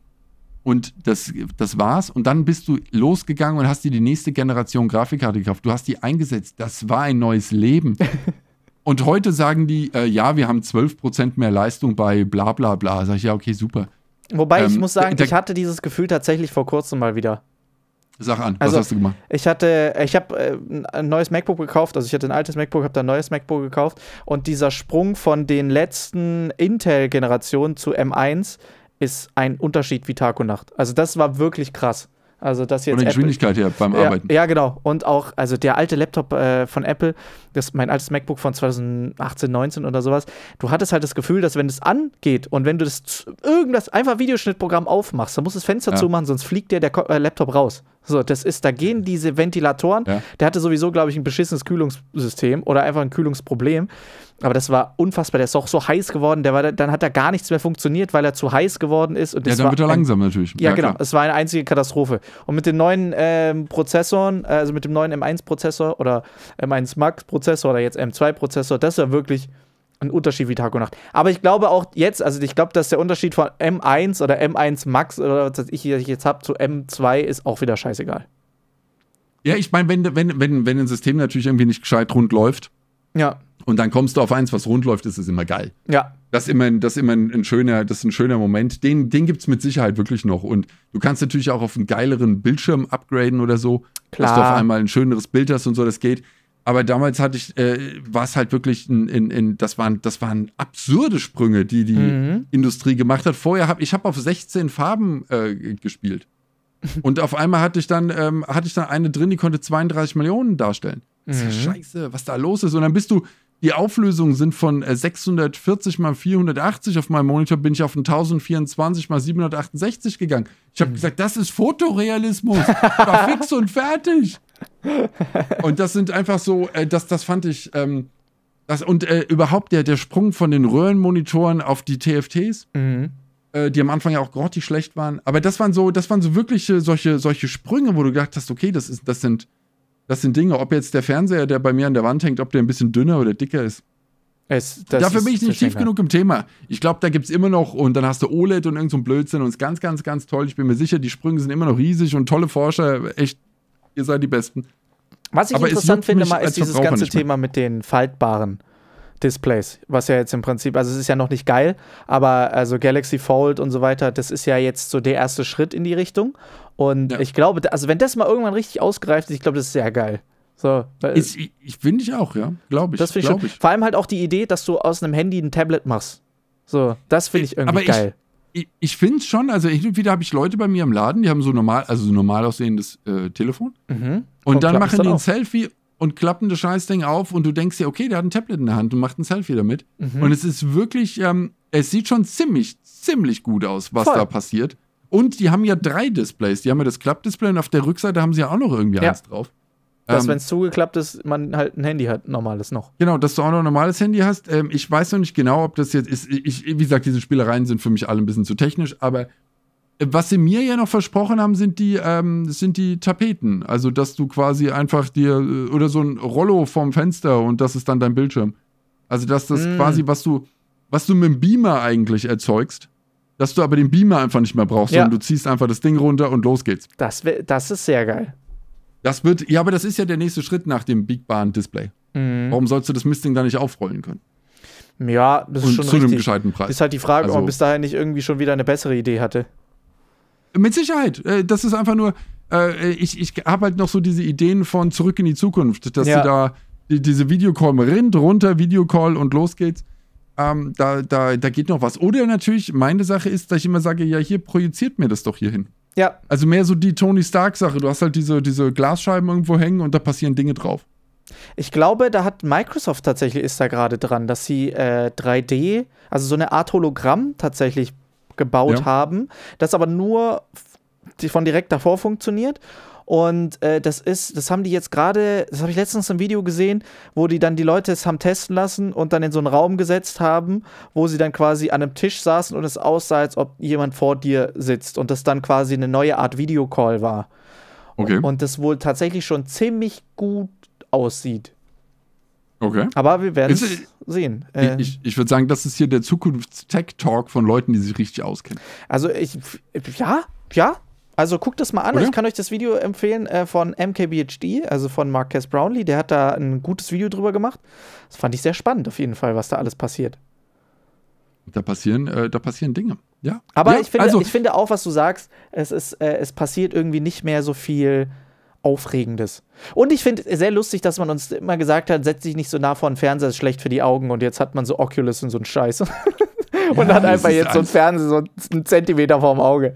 und das, das war's. Und dann bist du losgegangen und hast dir die nächste Generation Grafikkarte gekauft. Du hast die eingesetzt. Das war ein neues Leben. und heute sagen die, äh, ja, wir haben 12% mehr Leistung bei bla bla bla. Sag ich, ja, okay, super. Wobei ähm, ich muss sagen, ich hatte dieses Gefühl tatsächlich vor kurzem mal wieder. Sag an, was also, hast du gemacht? Ich hatte, ich habe äh, ein neues MacBook gekauft, also ich hatte ein altes MacBook, habe dann ein neues MacBook gekauft und dieser Sprung von den letzten Intel-Generationen zu M1 ist ein Unterschied wie Tag und Nacht. Also das war wirklich krass. Also das jetzt. Von der Geschwindigkeit her beim Arbeiten. Ja, genau. Und auch, also der alte Laptop äh, von Apple, das mein altes MacBook von 2018, 19 oder sowas, du hattest halt das Gefühl, dass wenn es angeht und wenn du das irgendwas einfach Videoschnittprogramm aufmachst, dann musst du das Fenster ja. zumachen, sonst fliegt dir der Ko äh, Laptop raus. So, das ist, da gehen diese Ventilatoren. Ja. Der hatte sowieso, glaube ich, ein beschissenes Kühlungssystem oder einfach ein Kühlungsproblem. Aber das war unfassbar. Der ist auch so heiß geworden. Der war, dann hat da gar nichts mehr funktioniert, weil er zu heiß geworden ist. Und ja, dann wird er langsam natürlich. Ja, ja genau. Klar. Es war eine einzige Katastrophe. Und mit den neuen ähm, Prozessoren, also mit dem neuen M1-Prozessor oder M1 Max-Prozessor oder jetzt M2-Prozessor, das war wirklich ein Unterschied wie Tag und Nacht. Aber ich glaube auch jetzt, also ich glaube, dass der Unterschied von M1 oder M1 Max oder was ich jetzt habe zu M2 ist auch wieder scheißegal. Ja, ich meine, wenn, wenn, wenn, wenn ein System natürlich irgendwie nicht gescheit rund läuft, ja. Und dann kommst du auf eins, was rund läuft, ist es immer geil. Ja. Das ist immer, das ist immer ein, ein schöner, das ist ein schöner Moment. Den, den gibt es mit Sicherheit wirklich noch. Und du kannst natürlich auch auf einen geileren Bildschirm upgraden oder so. Klar. Dass du auf einmal ein schöneres Bild hast und so, das geht. Aber damals hatte ich, äh, war es halt wirklich, in, in, in, das, waren, das waren absurde Sprünge, die die mhm. Industrie gemacht hat. Vorher habe ich hab auf 16 Farben äh, gespielt. Und auf einmal hatte ich dann, ähm, hatte ich dann eine drin, die konnte 32 Millionen darstellen. Das ist ja mhm. scheiße, was da los ist. Und dann bist du, die Auflösungen sind von 640 äh, mal 480 auf meinem Monitor, bin ich auf 1024 mal 768 gegangen. Ich habe mhm. gesagt, das ist Fotorealismus. War fix und fertig. Und das sind einfach so, äh, das, das fand ich, ähm, das, und äh, überhaupt der, der Sprung von den Röhrenmonitoren auf die TFTs, mhm. äh, die am Anfang ja auch grottig schlecht waren. Aber das waren so, das waren so wirkliche solche, solche Sprünge, wo du gedacht hast, okay, das, ist, das sind das sind Dinge, ob jetzt der Fernseher, der bei mir an der Wand hängt, ob der ein bisschen dünner oder dicker ist. Es, Dafür bin ich nicht tief genug im Thema. Ich glaube, da gibt es immer noch, und dann hast du OLED und irgend so Blödsinn und es ist ganz, ganz, ganz toll. Ich bin mir sicher, die Sprünge sind immer noch riesig und tolle Forscher. Echt, ihr seid die Besten. Was ich Aber interessant finde, mal, ist dieses ganze Thema mit den faltbaren Displays, was ja jetzt im Prinzip, also es ist ja noch nicht geil, aber also Galaxy Fold und so weiter, das ist ja jetzt so der erste Schritt in die Richtung. Und ja. ich glaube, also wenn das mal irgendwann richtig ausgereift ist, ich glaube, das ist sehr geil. So, ist, ich finde ich auch, ja, glaube ich. Das finde ich, ich, Vor allem halt auch die Idee, dass du aus einem Handy ein Tablet machst. So, das finde ich irgendwie aber geil. Ich, ich, ich finde es schon, also hin und wieder habe ich Leute bei mir im Laden, die haben so normal, also so normal aussehendes äh, Telefon. Mhm. Und, und dann machen die ein auf. Selfie und klappen das Scheißding auf und du denkst dir, okay, der hat ein Tablet in der Hand und macht ein Selfie damit. Mhm. Und es ist wirklich, ähm, es sieht schon ziemlich, ziemlich gut aus, was Voll. da passiert. Und die haben ja drei Displays. Die haben ja das Klappdisplay und auf der Rückseite haben sie ja auch noch irgendwie ja. eins drauf. Dass, ähm, wenn es zugeklappt ist, man halt ein Handy hat, normales noch. Genau, dass du auch noch ein normales Handy hast. Ähm, ich weiß noch nicht genau, ob das jetzt ist. Ich, wie gesagt, diese Spielereien sind für mich alle ein bisschen zu technisch, aber was sie mir ja noch versprochen haben, sind die, ähm, sind die Tapeten. Also, dass du quasi einfach dir äh, oder so ein Rollo vorm Fenster und das ist dann dein Bildschirm. Also, dass das mm. quasi, was du, was du mit dem Beamer eigentlich erzeugst, dass du aber den Beamer einfach nicht mehr brauchst, ja. sondern du ziehst einfach das Ding runter und los geht's. Das, das ist sehr geil. Das wird, ja, aber das ist ja der nächste Schritt nach dem Big Bahn Display. Mm. Warum sollst du das Mistding da nicht aufrollen können? Ja, das ist und schon zu richtig. einem gescheiten Preis. Ist halt die Frage, also, ob man bis dahin nicht irgendwie schon wieder eine bessere Idee hatte. Mit Sicherheit. Äh, das ist einfach nur, äh, ich, ich habe halt noch so diese Ideen von zurück in die Zukunft, dass ja. sie da die, diese Videocall rinnt, runter, Videocall und los geht's. Ähm, da, da, da geht noch was. Oder natürlich, meine Sache ist, dass ich immer sage, ja, hier projiziert mir das doch hier hin. Ja. Also mehr so die Tony Stark-Sache. Du hast halt diese, diese Glasscheiben irgendwo hängen und da passieren Dinge drauf. Ich glaube, da hat Microsoft tatsächlich ist da gerade dran, dass sie äh, 3D, also so eine Art Hologramm tatsächlich gebaut ja. haben, das aber nur von direkt davor funktioniert. Und äh, das ist, das haben die jetzt gerade, das habe ich letztens im Video gesehen, wo die dann die Leute es haben testen lassen und dann in so einen Raum gesetzt haben, wo sie dann quasi an einem Tisch saßen und es aussah, als ob jemand vor dir sitzt und das dann quasi eine neue Art Videocall war. Okay. Und das wohl tatsächlich schon ziemlich gut aussieht. Okay. Aber wir werden es sehen. Äh, Ich, ich würde sagen, das ist hier der Zukunfts-Tech-Talk von Leuten, die sich richtig auskennen. Also ich, ja, ja. Also guckt das mal an. Oder? Ich kann euch das Video empfehlen äh, von MKBHD, also von Marques Brownlee. Der hat da ein gutes Video drüber gemacht. Das fand ich sehr spannend auf jeden Fall, was da alles passiert. Da passieren, äh, da passieren Dinge. Ja. Aber ja, ich, finde, also, ich finde auch, was du sagst, es, ist, äh, es passiert irgendwie nicht mehr so viel Aufregendes. Und ich finde sehr lustig, dass man uns immer gesagt hat, setz dich nicht so nah vor den Fernseher, ist schlecht für die Augen. Und jetzt hat man so Oculus und so einen Scheiß. und hat das einfach jetzt so ein alles- Fernseher so einen Zentimeter vorm Auge.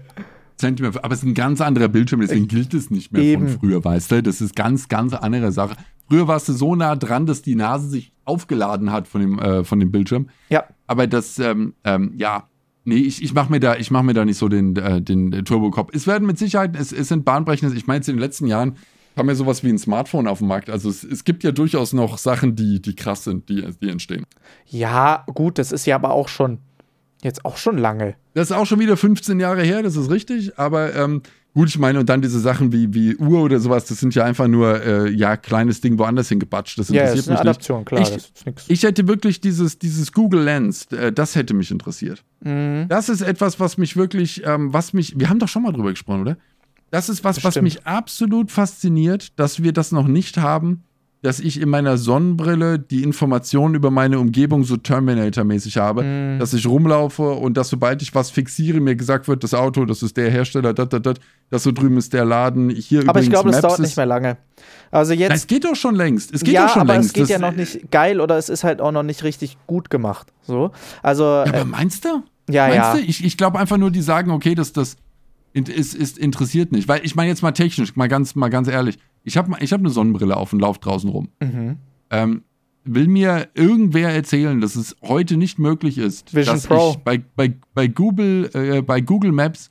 Zentimeter, aber es ist ein ganz anderer Bildschirm, deswegen gilt es nicht mehr Eben. von früher, weißt du? Das ist ganz, ganz andere Sache. Früher warst du so nah dran, dass die Nase sich aufgeladen hat von dem, äh, von dem Bildschirm. Ja. Aber das, ähm, ähm, ja, nee, ich, ich mache mir, da- ich mach mir da nicht so den, äh, den Turbokopf. Es werden mit Sicherheit, es, es sind bahnbrechende, ich meine, jetzt in den letzten Jahren haben wir sowas wie ein Smartphone auf dem Markt. Also es, es gibt ja durchaus noch Sachen, die, die krass sind, die, die entstehen. Ja, gut, das ist ja aber auch schon, jetzt auch schon lange. Das ist auch schon wieder 15 Jahre her, das ist richtig. Aber ähm, gut, ich meine, und dann diese Sachen wie, wie Uhr oder sowas, das sind ja einfach nur, äh, ja, kleines Ding woanders hingebatscht. Das Ja, interessiert ist eine mich nicht. Adaption, klar. Ich- das. Ich hätte wirklich dieses, dieses Google Lens, äh, das hätte mich interessiert. Mhm. Das ist etwas, was mich wirklich, ähm, was mich, wir haben doch schon mal drüber gesprochen, oder? Das ist was, was Bestimmt. mich absolut fasziniert, dass wir das noch nicht haben, dass ich in meiner Sonnenbrille die Informationen über meine Umgebung so Terminator-mäßig habe, Mhm. dass ich rumlaufe und dass sobald ich was fixiere, mir gesagt wird, das Auto, das ist der Hersteller, dat, dat, dat, das so drüben ist der Laden, hier Aber ich glaube, das dauert nicht mehr lange. Also Na, jetzt. es geht doch schon längst. Es geht ja, doch schon aber längst. es geht Das- ja noch nicht geil oder es ist halt auch noch nicht richtig gut gemacht. So. Also, Ja, äh, aber meinst du? ja, Meinst ja. du? Ich, ich glaube einfach nur, die sagen, okay, das, das ist, ist interessiert nicht. Weil ich meine jetzt mal technisch, mal ganz, mal ganz ehrlich. Ich habe ich hab eine Sonnenbrille auf und laufe draußen rum. Mhm. Ähm, will mir irgendwer erzählen, dass es heute nicht möglich ist, Vision dass Pro. ich bei, bei, bei, Google, äh, bei Google Maps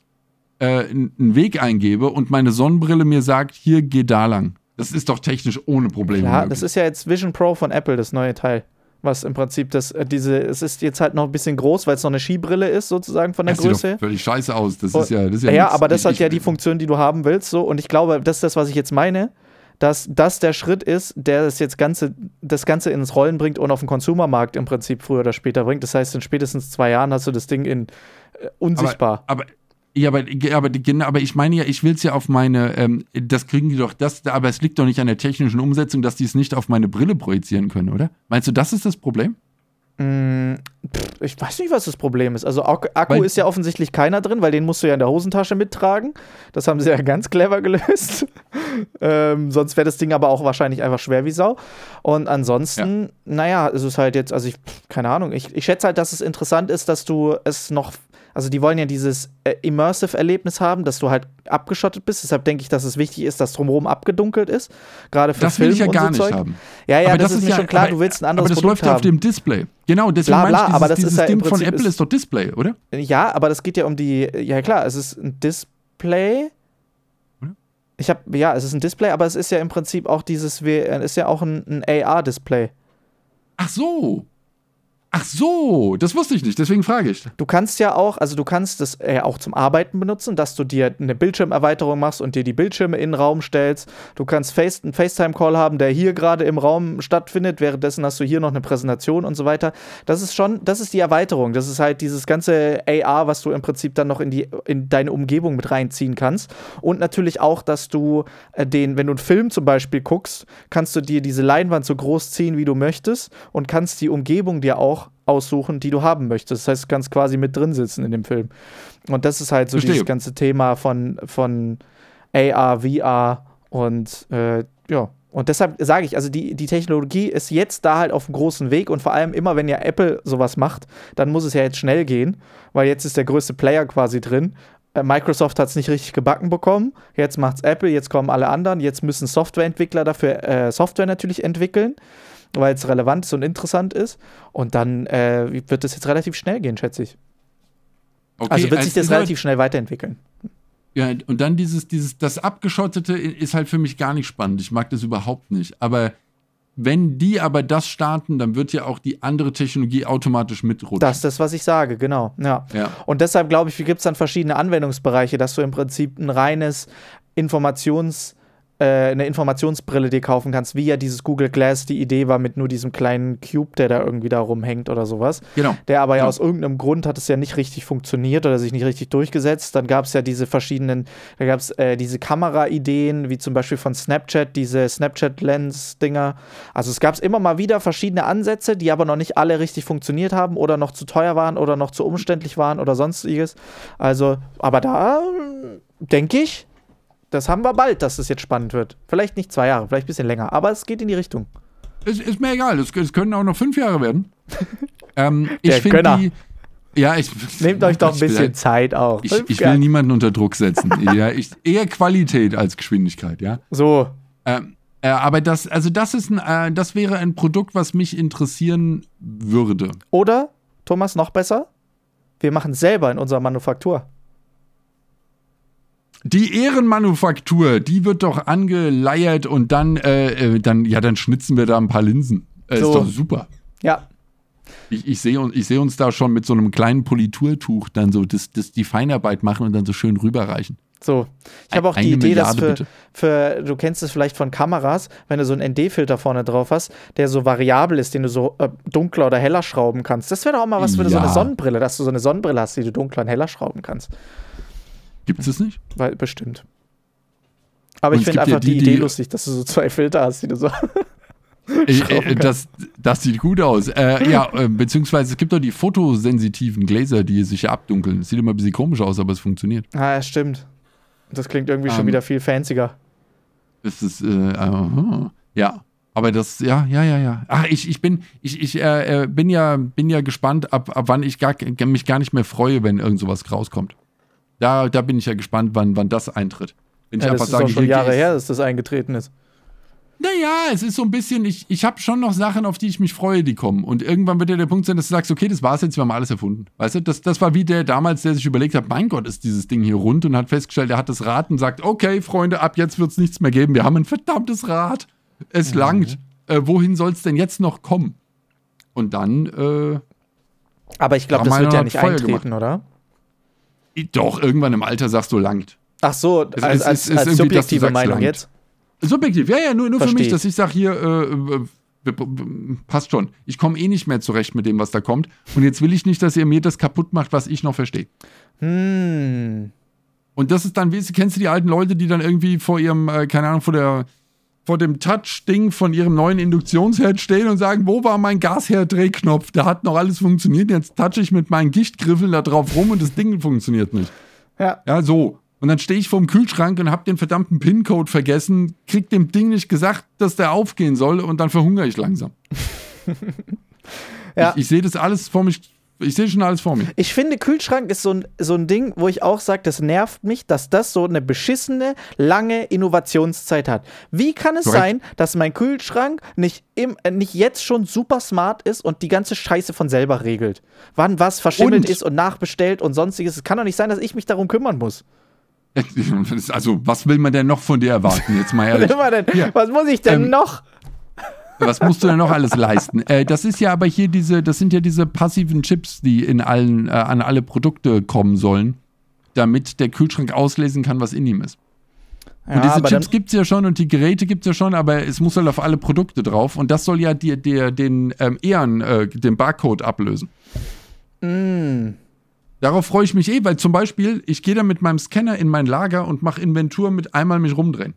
äh, einen Weg eingebe und meine Sonnenbrille mir sagt, hier geh da lang. Das ist doch technisch ohne Probleme. Möglich. das ist ja jetzt Vision Pro von Apple, das neue Teil. Was im Prinzip das, äh, diese, es ist jetzt halt noch ein bisschen groß, weil es noch eine Skibrille ist, sozusagen von der das sieht Größe. doch völlig scheiße aus. Das Und- ist ja, das ist ja, Ja, aber das hat ja die Funktion, die du haben willst, so. Und ich glaube, das ist das, was ich jetzt meine, dass das der Schritt ist, der das jetzt Ganze, das Ganze ins Rollen bringt und auf den Konsumermarkt im Prinzip früher oder später bringt. Das heißt, in spätestens zwei Jahren hast du das Ding in äh, unsichtbar. Aber, ja, aber, aber, genau, aber ich meine ja, ich will es ja auf meine, ähm, das kriegen die doch, das, aber es liegt doch nicht an der technischen Umsetzung, dass die es nicht auf meine Brille projizieren können, oder? Meinst du, das ist das Problem? Pff, ich weiß nicht, was das Problem ist. Also Ak Akku Weil- ist ja offensichtlich keiner drin, weil den musst du ja in der Hosentasche mittragen. Das haben sie ja ganz clever gelöst. ähm, sonst wäre das Ding aber auch wahrscheinlich einfach schwer wie Sau. Und ansonsten, naja, es ist halt jetzt, also ich, keine Ahnung, ich, ich schätze halt, dass es interessant ist, dass du es noch, also die wollen ja dieses äh, Immersive-Erlebnis haben, dass du halt abgeschottet bist. Deshalb denke ich, dass es wichtig ist, dass drumherum abgedunkelt ist. Gerade für Das Film will ich ja gar so nicht Zeug. haben. Ja, ja, aber das, ist mir ja- schon klar, aber, du willst ein anderes Aber das Produkt läuft ja auf haben. dem Display. Genau, deswegen Bla, meine bla, ich, aber dieses, das ist dieses ja im Ding von Apple ist- ist doch Display, oder? Ja, aber das geht ja um die. Ja, klar, es ist ein Display. Ich habe ja, es ist ein Display, aber es ist ja im Prinzip auch dieses, W- äh, ist ja auch ein, ein AR-Display. Ach so. Ach so, das wusste ich nicht, deswegen frage ich. Du kannst ja auch, also du kannst das äh, auch zum Arbeiten benutzen, dass du dir eine Bildschirmerweiterung machst und dir die Bildschirme in den Raum stellst. Du kannst Face, einen FaceTime-Call haben, der hier gerade im Raum stattfindet. Währenddessen hast du hier noch eine Präsentation und so weiter. Das ist schon, das ist die Erweiterung. Das ist halt dieses ganze AR, was du im Prinzip dann noch in, die, in deine Umgebung mit reinziehen kannst. Und natürlich auch, dass du äh, den, wenn du einen Film zum Beispiel guckst, kannst du dir diese Leinwand so groß ziehen, wie du möchtest und kannst die Umgebung dir auch aussuchen, die du haben möchtest. Das heißt, du kannst quasi mit drin sitzen in dem Film. Und das ist halt so Verstehe. dieses ganze Thema von, von AR, VR und äh, ja. Und deshalb sage ich, also die, die Technologie ist jetzt da halt auf einem großen Weg und vor allem immer, wenn ja Apple sowas macht, dann muss es ja jetzt schnell gehen, weil jetzt ist der größte Player quasi drin. Äh, Microsoft hat es nicht richtig gebacken bekommen, jetzt macht's Apple, jetzt kommen alle anderen, jetzt müssen Softwareentwickler dafür äh, Software natürlich entwickeln, weil es relevant ist und interessant ist. Und dann äh, wird es jetzt relativ schnell gehen, schätze ich. Okay, also wird sich das relativ schnell weiterentwickeln. Ja, und dann dieses, dieses, das Abgeschottete ist halt für mich gar nicht spannend. Ich mag das überhaupt nicht. Aber wenn die aber das starten, dann wird ja auch die andere Technologie automatisch mitrutschen. Das ist das, was ich sage, genau. Ja. Ja. Und deshalb glaube ich, gibt es dann verschiedene Anwendungsbereiche, dass du im Prinzip ein reines Informations- äh, eine Informationsbrille dir kaufen kannst, wie ja dieses Google Glass die Idee war mit nur diesem kleinen Cube, der da irgendwie da rumhängt oder sowas. Genau. Der aber ja Ja. aus irgendeinem Grund hat es ja nicht richtig funktioniert oder sich nicht richtig durchgesetzt. Dann gab es ja diese verschiedenen, da gab es äh, diese Kameraideen, wie zum Beispiel von Snapchat, diese Snapchat-Lens-Dinger. Also es gab es immer mal wieder verschiedene Ansätze, die aber noch nicht alle richtig funktioniert haben oder noch zu teuer waren oder noch zu umständlich waren oder sonstiges. Also, aber da denke ich, das haben wir bald, dass es jetzt spannend wird. Vielleicht nicht zwei Jahre, vielleicht ein bisschen länger, aber es geht in die Richtung. Ist, ist mir egal, es, es können auch noch fünf Jahre werden. ähm, Der ich finde Gönner. die. Ja, ich. Nehmt euch doch ein bisschen Zeit auch. Ich, ich will niemanden unter Druck setzen. ja, ich, eher Qualität als Geschwindigkeit, ja. so, Ähm, äh, aber das, also das ist ein, äh, das wäre ein Produkt, was mich interessieren würde. Oder, Thomas, noch besser? Wir machen es selber in unserer Manufaktur. Die Ehrenmanufaktur, die wird doch angeleiert und dann, äh, äh, dann, ja, dann schnitzen wir da ein paar Linsen. Äh, So. Ist doch super. Ja, Ich, ich sehe uns, ich seh uns da schon mit so einem kleinen Politurtuch dann so das, das die Feinarbeit machen und dann so schön rüberreichen. so. Ich habe auch die Eine Idee, dass Milliarde, für, bitte. für, du kennst es vielleicht von Kameras, wenn du so einen ND-Filter vorne drauf hast, der so variabel ist, den du so äh, dunkler oder heller schrauben kannst. Das wäre doch auch mal was für so Ja. eine Sonnenbrille, dass du so eine Sonnenbrille hast, die du dunkler und heller schrauben kannst. Gibt es das nicht? Weil, bestimmt. Aber Und ich finde gibt ja einfach die, die, Idee die- lustig, dass du so zwei Filter hast, die du so. Äh, Schrauben äh, das, das sieht gut aus. Äh, ja, äh, beziehungsweise es gibt doch die fotosensitiven Gläser, die sich ja abdunkeln. Das sieht immer ein bisschen komisch aus, aber es funktioniert. ah, ja, stimmt. Das klingt irgendwie schon Ähm. wieder viel fancier. Das ist, äh, aha. ja. Aber das, ja, ja, ja, ja. Ach, ich, ich bin, ich, ich äh, äh, bin ja, bin ja gespannt, ab, ab wann ich gar, mich gar nicht mehr freue, wenn irgend sowas rauskommt. Da, da bin ich ja gespannt, wann, wann das eintritt. Wenn ich Ja, das einfach ist sage, auch schon Jahre her, dass das eingetreten ist. Naja, es ist so ein bisschen, ich, ich habe schon noch Sachen, auf die ich mich freue, die kommen. Und irgendwann wird ja der Punkt sein, dass du sagst, okay, das war's jetzt, wir haben alles erfunden. Weißt du, das, das war wie der damals, der sich überlegt hat, mein Gott, ist dieses Ding hier rund und hat festgestellt, er hat das Rad und sagt, okay, Freunde, ab jetzt wird's nichts mehr geben. Wir haben ein verdammtes Rad. Es langt. Äh, wohin soll's denn jetzt noch kommen? Und dann, äh, Aber ich glaube, das wird ja nicht Feuer eintreten, oder? Doch, irgendwann im Alter sagst du, langt. Ach so, als, es als, ist- als, ist dass du subjektive sagst, Meinung langt. jetzt. Subjektiv, ja, ja, nur, nur für mich, ich. dass ich sage, hier, äh, äh, passt schon. Ich komme eh nicht mehr zurecht mit dem, was da kommt. Und jetzt will ich nicht, dass ihr mir das kaputt macht, was ich noch verstehe. Hm. Und das ist dann, wie kennst du die alten Leute, die dann irgendwie vor ihrem, äh, keine Ahnung, vor der vor dem Touch-Ding von ihrem neuen Induktionsherd stehen und sagen, wo war mein Gasherd-Drehknopf? Da hat noch alles funktioniert. Jetzt touche ich mit meinen Gichtgriffeln da drauf rum und das Ding funktioniert nicht. Ja. Ja, so. Und dann stehe ich vorm Kühlschrank und habe den verdammten PIN-Code vergessen, krieg dem Ding nicht gesagt, dass der aufgehen soll und dann verhungere ich langsam. Ja. Ich, ich sehe das alles vor mich, ich sehe schon alles vor mir. Ich finde, Kühlschrank ist so ein, so ein Ding, wo ich auch sage, das nervt mich, dass das so eine beschissene, lange Innovationszeit hat. Wie kann es Korrekt. sein, dass mein Kühlschrank nicht, im, äh, nicht jetzt schon super smart ist und die ganze Scheiße von selber regelt? Wann was verschimmelt Und- ist und nachbestellt und sonstiges. Es kann doch nicht sein, dass ich mich darum kümmern muss. Also, was will man denn noch von dir erwarten? Jetzt mal Was, ehrlich. Ja. was muss ich denn Ähm, noch? Was musst du denn noch alles leisten? Äh, das ist ja aber hier diese, das sind ja diese passiven Chips, die in allen, äh, an alle Produkte kommen sollen, damit der Kühlschrank auslesen kann, was in ihm ist. Und Ja, diese aber Chips gibt es ja schon und die Geräte gibt es ja schon, aber es muss halt auf alle Produkte drauf und das soll ja dir, dir den ähm, Ehren, äh, den Barcode ablösen. Mm. Darauf freue ich mich eh, weil zum Beispiel, ich gehe da mit meinem Scanner in mein Lager und mache Inventur mit einmal mich rumdrehen.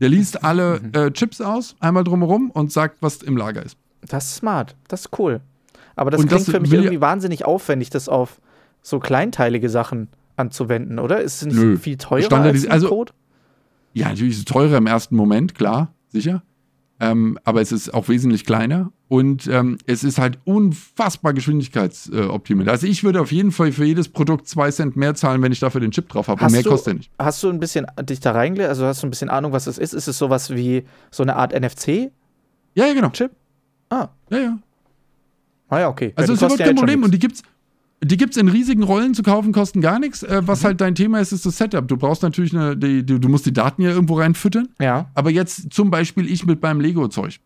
Der liest alle Mhm. äh, Chips aus, einmal drumherum und sagt, was im Lager ist. Das ist smart, das ist cool. Aber das Und klingt das für mich irgendwie wahnsinnig aufwendig, das auf so kleinteilige Sachen anzuwenden, oder? Ist es nicht Nö. viel teurer als ein also- Code? Ja, natürlich ist es teurer im ersten Moment, klar, sicher. Ähm, aber es ist auch wesentlich kleiner und ähm, es ist halt unfassbar geschwindigkeitsoptimiert. Also ich würde auf jeden Fall für jedes Produkt zwei Cent mehr zahlen, wenn ich dafür den Chip drauf habe. Und mehr du- kostet er nicht. Hast du ein bisschen dich da reingelegt? Also hast du ein bisschen Ahnung, was das ist? Ist es sowas wie so eine Art NFC-Chip? Ja, ja, genau. Ah, Ja, ja. ah ja, okay. Also ja, es ist überhaupt kein Problem und die gibt's. Die gibt es in riesigen Rollen zu kaufen, kosten gar nichts. Äh, was mhm. halt dein Thema ist, ist das Setup. Du brauchst natürlich eine, die, die, du musst die Daten ja irgendwo reinfüttern. Ja. Aber jetzt zum Beispiel ich mit meinem Lego-Zeug.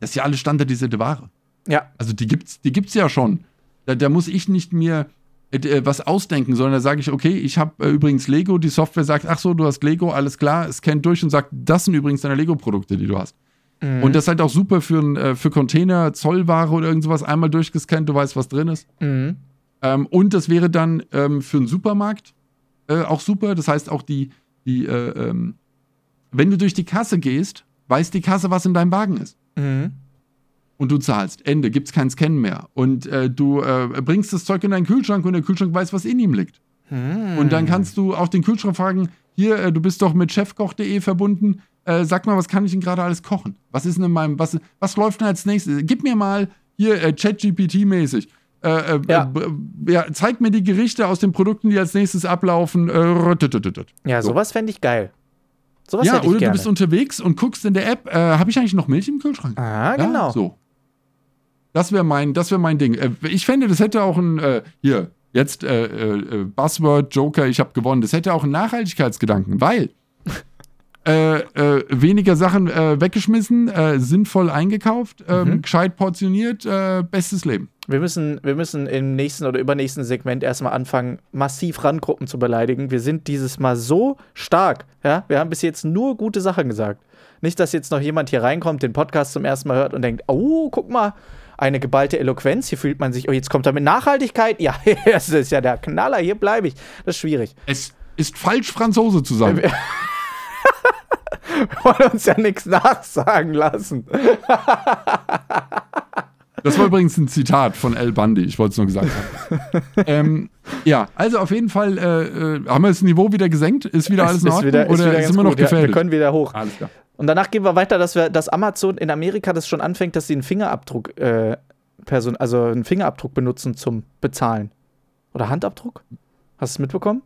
Das ist ja alles standardisierte Ware. Ja. Also die gibt's, die gibt's ja schon. Da, da muss ich nicht mir äh, äh was ausdenken, sondern da sage ich, okay, ich habe äh, übrigens Lego, die Software sagt, ach so, du hast Lego, alles klar, es kennt durch und sagt, das sind übrigens deine Lego-Produkte, die du hast. Mhm. Und das ist halt auch super für, äh, für Container, Zollware oder irgend sowas, einmal durchgescannt, du weißt, was drin ist. Mhm. Ähm, und das wäre dann ähm, für einen Supermarkt äh, auch super. Das heißt auch die, die äh, ähm, wenn du durch die Kasse gehst, weiß die Kasse, was in deinem Wagen ist. Mhm. Und du zahlst. Ende, gibt es kein Scannen mehr. Und äh, du äh, bringst das Zeug in deinen Kühlschrank und der Kühlschrank weiß, was in ihm liegt. Mhm. Und dann kannst du auch den Kühlschrank fragen, hier, äh, du bist doch mit chefkoch.de verbunden. Äh, sag mal, was kann ich denn gerade alles kochen? Was ist denn in meinem, was, was läuft denn als nächstes? Gib mir mal hier ChatGPT-mäßig äh, äh, ja. ja. zeig mir die Gerichte aus den Produkten, die als nächstes ablaufen. Äh, ja, sowas fände ich geil. Sowas ja, oder gerne. du bist unterwegs und guckst in der App, äh, habe ich eigentlich noch Milch im Kühlschrank? Ah, ja, genau. So. Das wäre mein, wär mein Ding. Äh, ich fände, das hätte auch ein, äh, hier, jetzt äh, äh, Buzzword, Joker, ich habe gewonnen. Das hätte auch einen Nachhaltigkeitsgedanken, weil äh, äh, weniger Sachen äh, weggeschmissen, äh, sinnvoll eingekauft, ähm, mhm. gescheit portioniert, bestes Leben. Wir müssen, wir müssen im nächsten oder übernächsten Segment erstmal anfangen, massiv Randgruppen zu beleidigen. Wir sind dieses Mal so stark. Ja? Wir haben bis jetzt nur gute Sachen gesagt. Nicht, dass jetzt noch jemand hier reinkommt, den Podcast zum ersten Mal hört und denkt, oh, guck mal, eine geballte Eloquenz. Hier fühlt man sich, oh, jetzt kommt er mit Nachhaltigkeit. Ja, das ist ja der Knaller, hier bleibe ich. Das ist schwierig. Es ist falsch, Franzose zu sein. wollen uns ja nichts nachsagen lassen. Das war übrigens ein Zitat von El Bundy, ich wollte es nur gesagt haben. ähm, ja, also auf jeden Fall äh, äh, haben wir das Niveau wieder gesenkt. Ist wieder alles in Ordnung? Wieder, oder ist, ist immer noch gefährlich? Ja, wir können wieder hoch. Alles klar. Und danach gehen wir weiter, dass wir, dass Amazon in Amerika das schon anfängt, dass sie einen Fingerabdruck, äh, Person, also einen Fingerabdruck benutzen zum Bezahlen. Oder Handabdruck? Hast du es mitbekommen?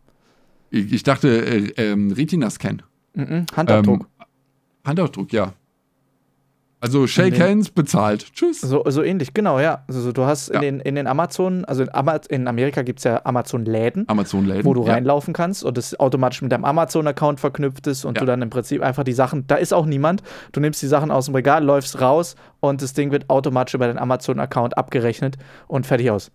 Ich, ich dachte, äh, ähm, Retina-Scan. -mm, Handabdruck. Ähm, Handabdruck, ja. Also Shake Hands bezahlt. Tschüss. So, so ähnlich, genau, ja. Also du hast ja. in, den, in den Amazon, also in, Ama in Amerika gibt es ja Amazon-Läden, Amazon wo du ja. reinlaufen kannst und das automatisch mit deinem Amazon-Account verknüpft ist und ja. du dann im Prinzip einfach die Sachen, da ist auch niemand, du nimmst die Sachen aus dem Regal, läufst raus und das Ding wird automatisch über deinen Amazon-Account abgerechnet und fertig aus.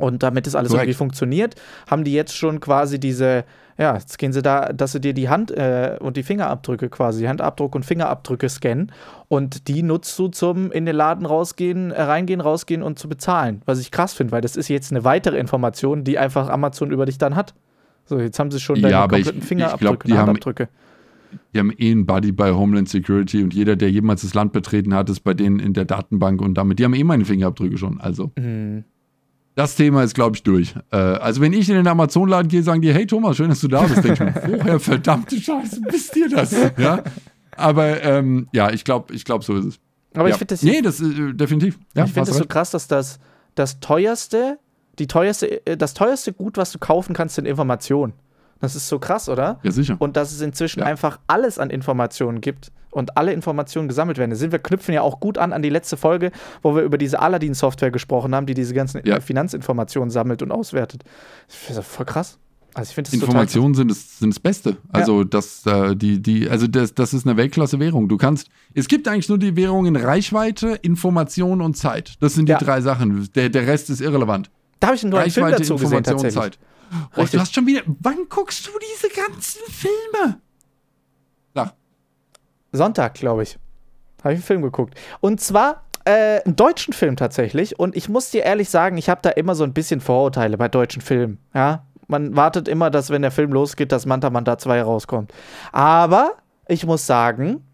Und damit das alles Correct. irgendwie funktioniert, haben die jetzt schon quasi diese, ja, jetzt gehen sie da, dass sie dir die Hand äh, und die Fingerabdrücke quasi, Handabdruck und Fingerabdrücke scannen und die nutzt du zum in den Laden rausgehen, äh, reingehen, rausgehen und zu bezahlen. Was ich krass finde, weil das ist jetzt eine weitere Information, die einfach Amazon über dich dann hat. So, jetzt haben sie schon deine ja, kompletten ich, Fingerabdrücke, ich glaub, die Handabdrücke. Haben, die haben eh einen Buddy bei Homeland Security und jeder, der jemals das Land betreten hat, ist bei denen in der Datenbank und damit, die haben eh meine Fingerabdrücke schon. Also. Mhm das Thema ist, glaube ich, durch. Äh, also, wenn ich in den Amazon-Laden gehe, sagen die, hey Thomas, schön, dass du da bist. Denke ich mir, woher verdammte Scheiße bist dir das? Ja? Aber ähm, ja, ich glaube, ich glaub, so ist es. Aber ja. ich finde das. Nee, das äh, definitiv. Ja, ich finde das so krass, dass das, das teuerste, die teuerste, äh, das teuerste Gut, was du kaufen kannst, sind Informationen. Das ist so krass, oder? Ja, sicher. Und dass es inzwischen ja. einfach alles an Informationen gibt und alle Informationen gesammelt werden. sind wir knüpfen ja auch gut an an die letzte Folge, wo wir über diese Aladdin-Software gesprochen haben, die diese ganzen ja. Finanzinformationen sammelt und auswertet. Das ist voll krass. Also ich finde Informationen sind das, sind das Beste. Also ja. das, äh, die, die, also das, das ist eine Weltklasse-Währung. Du kannst, es gibt eigentlich nur die Währungen Reichweite, Information und Zeit. Das sind die ja. drei Sachen. Der, der Rest ist irrelevant. Da habe ich einen neuen Film dazu gesehen, tatsächlich. Zeit. Oh, du hast schon wieder. Wann guckst du diese ganzen Filme? Sag. Sonntag, glaube ich. Habe ich einen Film geguckt. Und zwar äh, einen deutschen Film tatsächlich. Und ich muss dir ehrlich sagen, ich habe da immer so ein bisschen Vorurteile bei deutschen Filmen. Ja, man wartet immer, dass wenn der Film losgeht, dass Manta Manta 2 rauskommt. Aber ich muss sagen,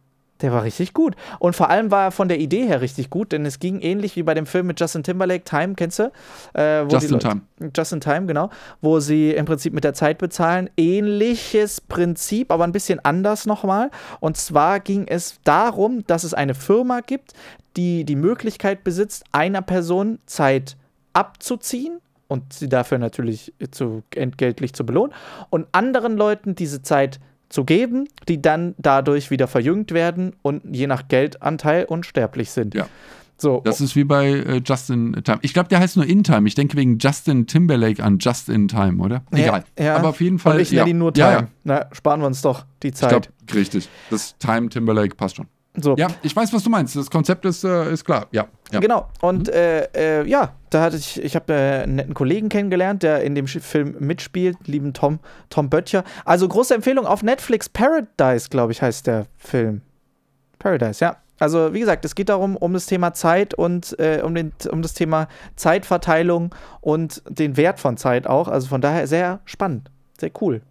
der war richtig gut. Und vor allem war er von der Idee her richtig gut, denn es ging ähnlich wie bei dem Film mit Justin Timberlake, Time, kennst du? Äh, Just in Time. Just in Time, genau. Wo sie im Prinzip mit der Zeit bezahlen. Ähnliches Prinzip, aber ein bisschen anders nochmal. Und zwar ging es darum, dass es eine Firma gibt, die die Möglichkeit besitzt, einer Person Zeit abzuziehen und sie dafür natürlich zu, entgeltlich zu belohnen und anderen Leuten diese Zeit zu geben, die dann dadurch wieder verjüngt werden und je nach Geldanteil unsterblich sind. Ja. So. Das ist wie bei äh, Justin Time. Ich glaube, der heißt nur In Time. Ich denke wegen Justin Timberlake an Just in Time, oder? Egal. Ja. Aber auf jeden Fall. Und ich nenne ja. ihn nur Time. Ja, ja. Na, sparen wir uns doch die Zeit. glaube, richtig. Das Time Timberlake passt schon. So. Ja, ich weiß, was du meinst. Das Konzept ist, äh, ist klar. Ja. ja. Genau. Und äh, äh, ja, da hatte ich, ich habe äh, einen netten Kollegen kennengelernt, der in dem Film mitspielt, lieben Tom, Tom Böttcher. Also große Empfehlung auf Netflix, Paradise, glaube ich, heißt der Film. Paradise, ja. Also wie gesagt, es geht darum, um das Thema Zeit und äh, um, den, um das Thema Zeitverteilung und den Wert von Zeit auch. Also von daher sehr spannend, sehr cool.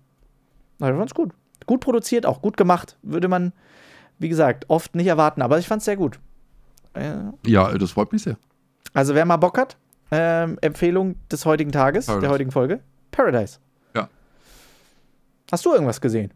Also fand's gut. Gut produziert, auch gut gemacht. Würde man, wie gesagt, oft nicht erwarten, aber ich fand's sehr gut. Äh, Ja, das freut mich sehr. also wer mal Bock hat, ähm, Empfehlung des heutigen Tages, Paradise. der heutigen Folge, Paradise. Ja. Hast du irgendwas gesehen?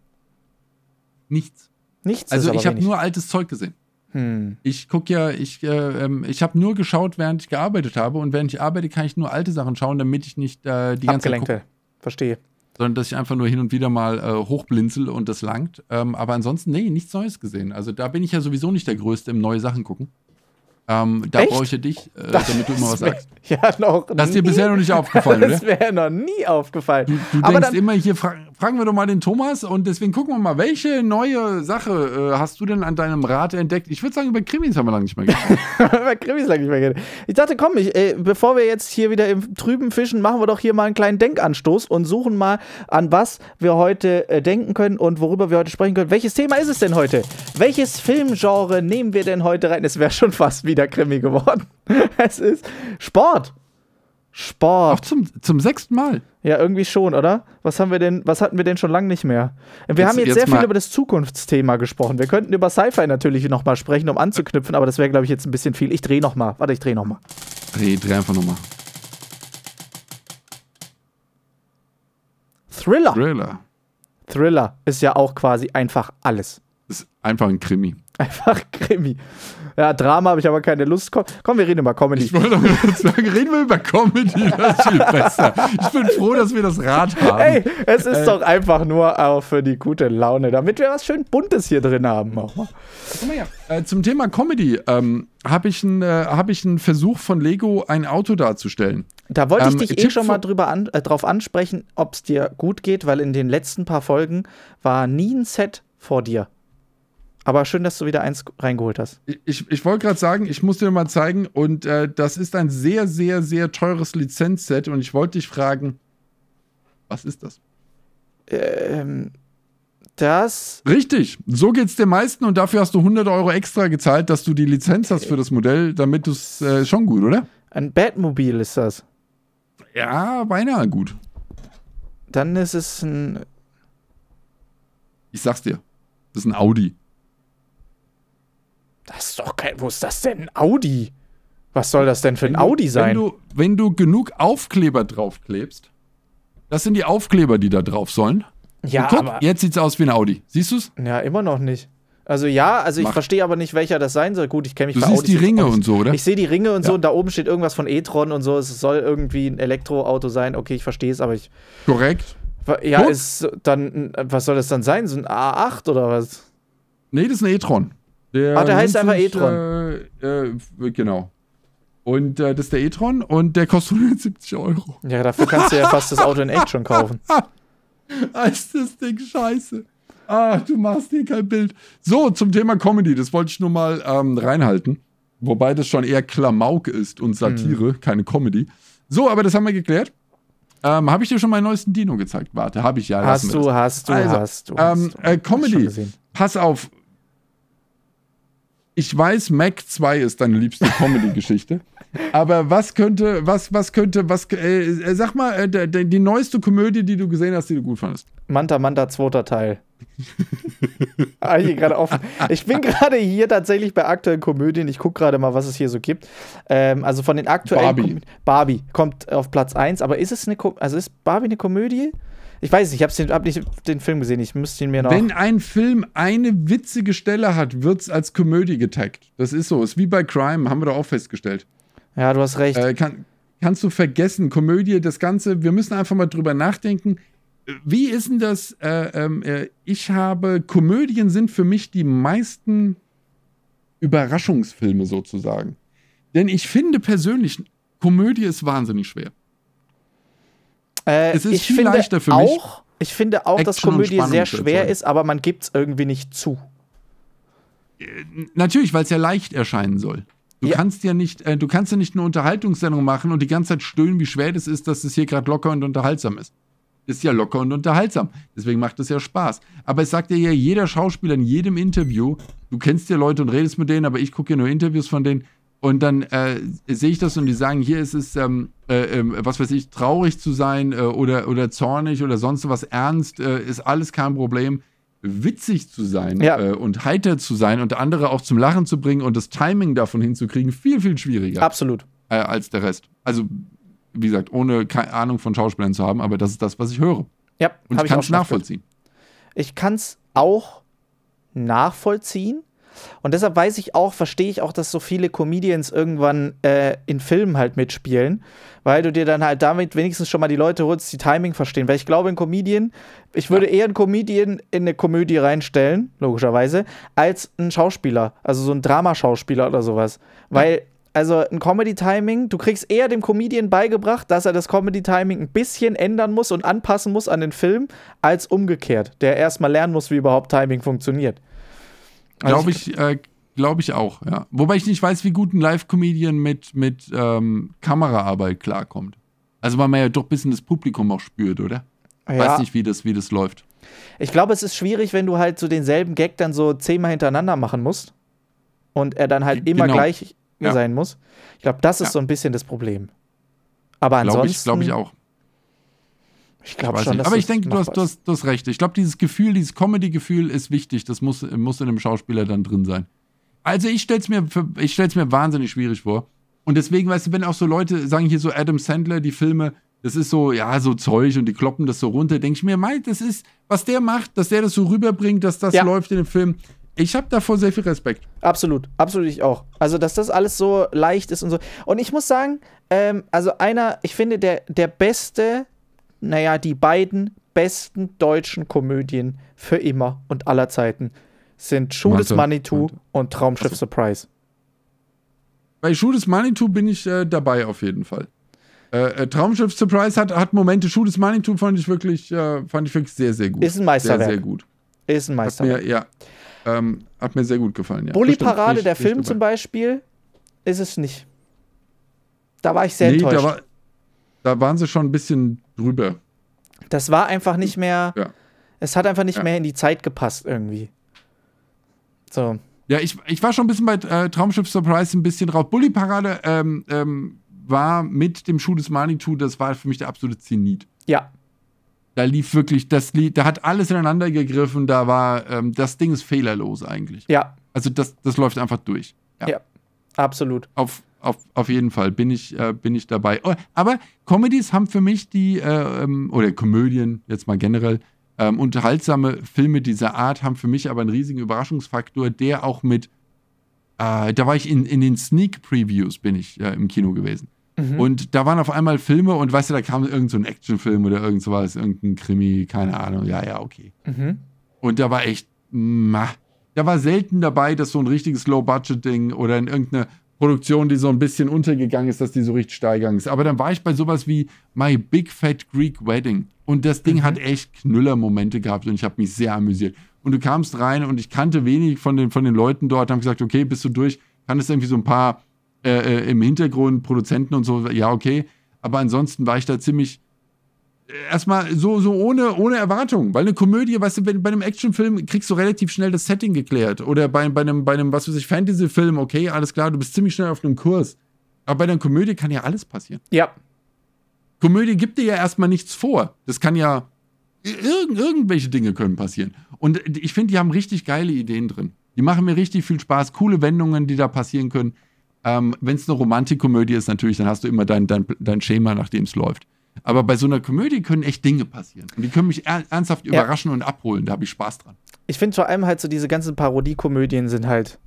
Nichts. Nichts. Also ich habe nur altes Zeug gesehen. Hm. Ich gucke ja, ich, äh, ähm, ich habe nur geschaut, während ich gearbeitet habe. Und während ich arbeite, kann ich nur alte Sachen schauen, damit ich nicht äh, die ganze Abgelenkte. Verstehe. Sondern dass ich einfach nur hin und wieder mal äh, hochblinzel und das langt. Ähm, aber ansonsten, nee, nichts Neues gesehen. Also da bin ich ja sowieso nicht der Größte im neue Sachen gucken. Ähm, da Echt? brauche ich ja dich, äh, damit du immer was Das sagst. Ja, noch. Das ist dir bisher noch nicht aufgefallen, oder? Das wäre noch nie aufgefallen. Du, du aber denkst dann, immer hier, fra fragen wir doch mal den Thomas und deswegen gucken wir mal, welche neue Sache äh, hast du denn an deinem Rad entdeckt? Ich würde sagen, über Krimis haben wir lange nicht mehr gesprochen. Bei Krimis lang nicht mehr geredet. Ich dachte, komm, ich, äh, bevor wir jetzt hier wieder im Trüben fischen, machen wir doch hier mal einen kleinen Denkanstoß und suchen mal, an was wir heute äh, denken können und worüber wir heute sprechen können. Welches Thema ist es denn heute? Welches Filmgenre nehmen wir denn heute rein? Es wäre schon fast wieder Krimi geworden. es ist Sport. Auch Sport. zum, zum sechsten Mal. Ja, irgendwie schon, oder? Was haben wir denn, was hatten wir denn schon lange nicht mehr? Wir Jetzt- haben jetzt, jetzt sehr viel über das Zukunftsthema gesprochen. Wir könnten über Sci-Fi natürlich noch mal sprechen, um anzuknüpfen, aber das wäre, glaube ich, jetzt ein bisschen viel. Ich drehe noch mal. Warte, ich drehe noch mal. Dreh, dreh einfach nochmal. Thriller. Thriller. Thriller ist ja auch quasi einfach alles. Ist einfach ein Krimi. Einfach Krimi. Ja, Drama habe ich aber keine Lust. Komm, komm wir reden über Comedy. Ich wollte doch kurz sagen, reden wir über Comedy, das ist viel besser. Ich bin froh, dass wir das Rad haben. Ey, es ist Äh. doch einfach nur auch für die gute Laune, damit wir was schön Buntes hier drin haben. Auch mal. Guck mal her. Äh, zum Thema Comedy ähm, habe ich, einen, äh, hab ich einen Versuch von Lego, ein Auto darzustellen. Da wollte ich Ähm, dich eh Tipp schon mal drüber an, äh, drauf ansprechen, ob es dir gut geht, weil in den letzten paar Folgen war nie ein Set vor dir. Aber schön, dass du wieder eins reingeholt hast. Ich, ich wollte gerade sagen, ich muss dir mal zeigen, und äh, das ist ein sehr, sehr, sehr teures Lizenzset. Und ich wollte dich fragen, was ist das? Ähm, das. Richtig, so geht's den meisten und dafür hast du 100 Euro extra gezahlt, dass du die Lizenz hast für das Modell, damit du es äh, schon gut, oder? Ein Batmobil ist das. Ja, beinahe gut. Dann ist es ein. Ich sag's dir, das ist ein Audi. Das ist doch kein. Wo ist das denn? Ein Audi? Was soll das denn für ein Wenn du- Audi sein? Wenn du, wenn du genug Aufkleber draufklebst, das sind die Aufkleber, die da drauf sollen. ja, guck, aber. jetzt sieht's aus wie ein Audi. Siehst du's? Ja, immer noch nicht. Also ja, also ich Mach. verstehe aber nicht, welcher das sein soll. Gut, ich kenne mich Du siehst Audis die Ringe und so, oder? Ich sehe die Ringe und so Ja. und da oben steht irgendwas von e-tron und so. Es soll irgendwie ein Elektroauto sein. Okay, ich verstehe es, aber ich. Korrekt. Ja, Guck. ist dann. Was soll das dann sein? So ein A8 oder was? Nee, das ist ein e-tron. Ah, der heißt einfach sich, Äh, äh, genau. Und äh, das ist der e-tron und der kostet 170 Euro. Ja, dafür kannst du ja fast das Auto in echt schon kaufen. Ist das Ding scheiße. Ach, du machst dir kein Bild. So, zum Thema Comedy, das wollte ich nur mal ähm, reinhalten. Wobei das schon eher Klamauk ist und Satire, Mhm. keine Comedy. So, aber das haben wir geklärt. Ähm, habe ich dir schon meinen neuesten Dino gezeigt? Warte, habe ich ja. Hast du, hast du, Also, hast du. Ähm, hast du. äh, Comedy. Pass auf. Ich weiß, Mac 2 ist deine liebste Comedy-Geschichte. aber was könnte, was, was könnte, was, äh, äh, sag mal, äh, der- die neueste Komödie, die du gesehen hast, die du gut fandest. Manta Manta, zweiter Teil. ah, hier gerade offen. Ich bin gerade hier tatsächlich bei aktuellen Komödien. Ich gucke gerade mal, was es hier so gibt. Ähm, also von den aktuellen Barbie. Komö- Barbie kommt auf Platz 1, aber ist es eine Ko also ist Barbie eine Komödie? Ich weiß nicht, ich habe nicht den Film gesehen. Ich müsste ihn mir noch. Wenn ein Film eine witzige Stelle hat, wird es als Komödie getaggt. Das ist so. Ist wie bei Crime, haben wir doch auch festgestellt. ja, du hast recht. Äh, kann, kannst du vergessen, Komödie, das Ganze, wir müssen einfach mal drüber nachdenken. Wie ist denn das? Äh, ähm, äh, ich habe, Komödien sind für mich die meisten Überraschungsfilme sozusagen. Denn ich finde persönlich, Komödie ist wahnsinnig schwer. Äh, es ist viel leichter für mich. Auch, ich finde auch, dass Komödie sehr schwer ist, aber man gibt es irgendwie nicht zu. Äh, natürlich, weil es ja leicht erscheinen soll. Du ja. kannst ja nicht, äh, du kannst ja nicht eine Unterhaltungssendung machen und die ganze Zeit stöhnen, wie schwer das ist, dass es hier gerade locker und unterhaltsam ist. Ist ja locker und unterhaltsam. Deswegen macht es ja Spaß. Aber es sagt dir ja jeder Schauspieler in jedem Interview, du kennst ja Leute und redest mit denen, aber ich gucke ja nur Interviews von denen. Und dann äh, sehe ich das und die sagen, hier ist es, ähm, äh, äh, was weiß ich, traurig zu sein äh, oder, oder zornig oder sonst was ernst, äh, ist alles kein Problem witzig zu sein ja. äh, und heiter zu sein und andere auch zum Lachen zu bringen und das Timing davon hinzukriegen, viel, viel schwieriger. Absolut. Als der Rest. Also, wie gesagt, ohne keine Ahnung von Schauspielern zu haben, aber das ist das, was ich höre. Ja, und ich kann es nachvollziehen. Ich kann es auch nachvollziehen. Und deshalb weiß ich auch, verstehe ich auch, dass so viele Comedians irgendwann äh, in Filmen halt mitspielen, weil du dir dann halt damit wenigstens schon mal die Leute holst, die Timing verstehen. Weil ich glaube, ein Comedian, ich würde ja. eher einen Comedian in eine Komödie reinstellen, logischerweise, als einen Schauspieler, also so ein Dramaschauspieler oder sowas. Weil also ein Comedy-Timing, du kriegst eher dem Comedian beigebracht, dass er das Comedy-Timing ein bisschen ändern muss und anpassen muss an den Film, als umgekehrt, der erstmal lernen muss, wie überhaupt Timing funktioniert. Also Glaube ich, äh, glaube ich auch, ja. Wobei ich nicht weiß, wie gut ein Live-Comedian mit, mit ähm, Kameraarbeit klarkommt. Also weil man ja doch ein bisschen das Publikum auch spürt, oder? Ja. Weiß nicht, wie das, wie das läuft. Ich glaube, es ist schwierig, wenn du halt so denselben Gag dann so zehnmal hintereinander machen musst und er dann halt immer genau. gleich ja. sein muss. Ich glaube, das ist ja. so ein bisschen das Problem. Aber ansonsten. Glaube ich, glaub ich auch. Ich glaube schon. Aber ich denke, du hast, du, hast, du hast recht. Ich glaube, dieses Gefühl, dieses Comedy-Gefühl ist wichtig. Das muss, muss in einem Schauspieler dann drin sein. Also ich stelle es mir, mir wahnsinnig schwierig vor. Und deswegen, weißt du, wenn auch so Leute sagen hier so Adam Sandler, die Filme, das ist so, ja, so Zeug und die kloppen das so runter, denke ich mir, mei, das ist, was der macht, dass der das so rüberbringt, dass das ja. läuft in dem Film. Ich habe davor sehr viel Respekt. Absolut, absolut ich auch. Also, dass das alles so leicht ist und so. Und ich muss sagen, ähm, also einer, ich finde, der, der beste naja, die beiden besten deutschen Komödien für immer und aller Zeiten sind Schuh des Manitou und Traumschiff also. Surprise. Bei Schuh des Manitou bin ich äh, dabei auf jeden Fall. Äh, äh, Traumschiff Surprise hat, hat Momente. Schuh des Manitou fand ich wirklich, äh, fand ich wirklich sehr, sehr gut. Ist ein Meisterwerk. Sehr, sehr gut. Ist ein Meisterwerk. Hat mir, ja, ähm, hat mir sehr gut gefallen. Ja. Bully Parade, der Film zum Beispiel, ist es nicht. Da war ich sehr nee, enttäuscht. Da, war, da waren sie schon ein bisschen drüber. Das war einfach nicht mehr. Ja. Es hat einfach nicht ja. mehr in die Zeit gepasst irgendwie. So. Ja, ich, ich war schon ein bisschen bei äh, Traumschiff Surprise ein bisschen drauf. Bully Parade ähm, ähm, war mit dem Schuh des Manitou, das war für mich der absolute Zenit. Ja. Da lief wirklich, das lief, da hat alles ineinander gegriffen, da war, ähm, das Ding ist fehlerlos eigentlich. Ja. Also das, das läuft einfach durch. Ja, ja absolut. Auf, auf, auf jeden Fall bin ich, äh, bin ich dabei. Oh, aber Comedies haben für mich die, äh, ähm, oder Komödien jetzt mal generell, ähm, unterhaltsame Filme dieser Art haben für mich aber einen riesigen Überraschungsfaktor, der auch mit, äh, da war ich in, in den Sneak Previews, bin ich äh, im Kino gewesen. Mhm. Und da waren auf einmal Filme und weißt du, da kam irgend so ein Actionfilm oder irgend sowas, irgendein Krimi, keine Ahnung, ja, ja, okay. Mhm. Und da war echt, mah, da war selten dabei, dass so ein richtiges Low-Budget-Ding oder in irgendeine Produktion, die so ein bisschen untergegangen ist, dass die so richtig steigern ist. Aber dann war ich bei sowas wie My Big Fat Greek Wedding. Und das Ding mhm. hat echt Knüller-Momente gehabt und ich habe mich sehr amüsiert. Und du kamst rein und ich kannte wenig von den, von den Leuten dort, haben gesagt, okay, bist du durch, kannst irgendwie so ein paar äh, äh, im Hintergrund, Produzenten und so, ja, okay. Aber ansonsten war ich da ziemlich erstmal so, so ohne, ohne Erwartung. Weil eine Komödie, weißt du, bei einem Actionfilm kriegst du relativ schnell das Setting geklärt. Oder bei, bei, einem, bei einem, was weiß ich, Fantasy-Film, okay, alles klar, du bist ziemlich schnell auf einem Kurs. Aber bei einer Komödie kann ja alles passieren. Ja. Komödie gibt dir ja erstmal nichts vor. Das kann ja. Irg irgendwelche Dinge können passieren. Und ich finde, die haben richtig geile Ideen drin. Die machen mir richtig viel Spaß. Coole Wendungen, die da passieren können. Ähm, Wenn es eine Romantikkomödie ist, natürlich, dann hast du immer dein, dein, dein Schema, nach dem es läuft. Aber bei so einer Komödie können echt Dinge passieren. Und die können mich ernsthaft ja. überraschen und abholen. Da habe ich Spaß dran. Ich finde vor allem halt so diese ganzen Parodiekomödien sind halt,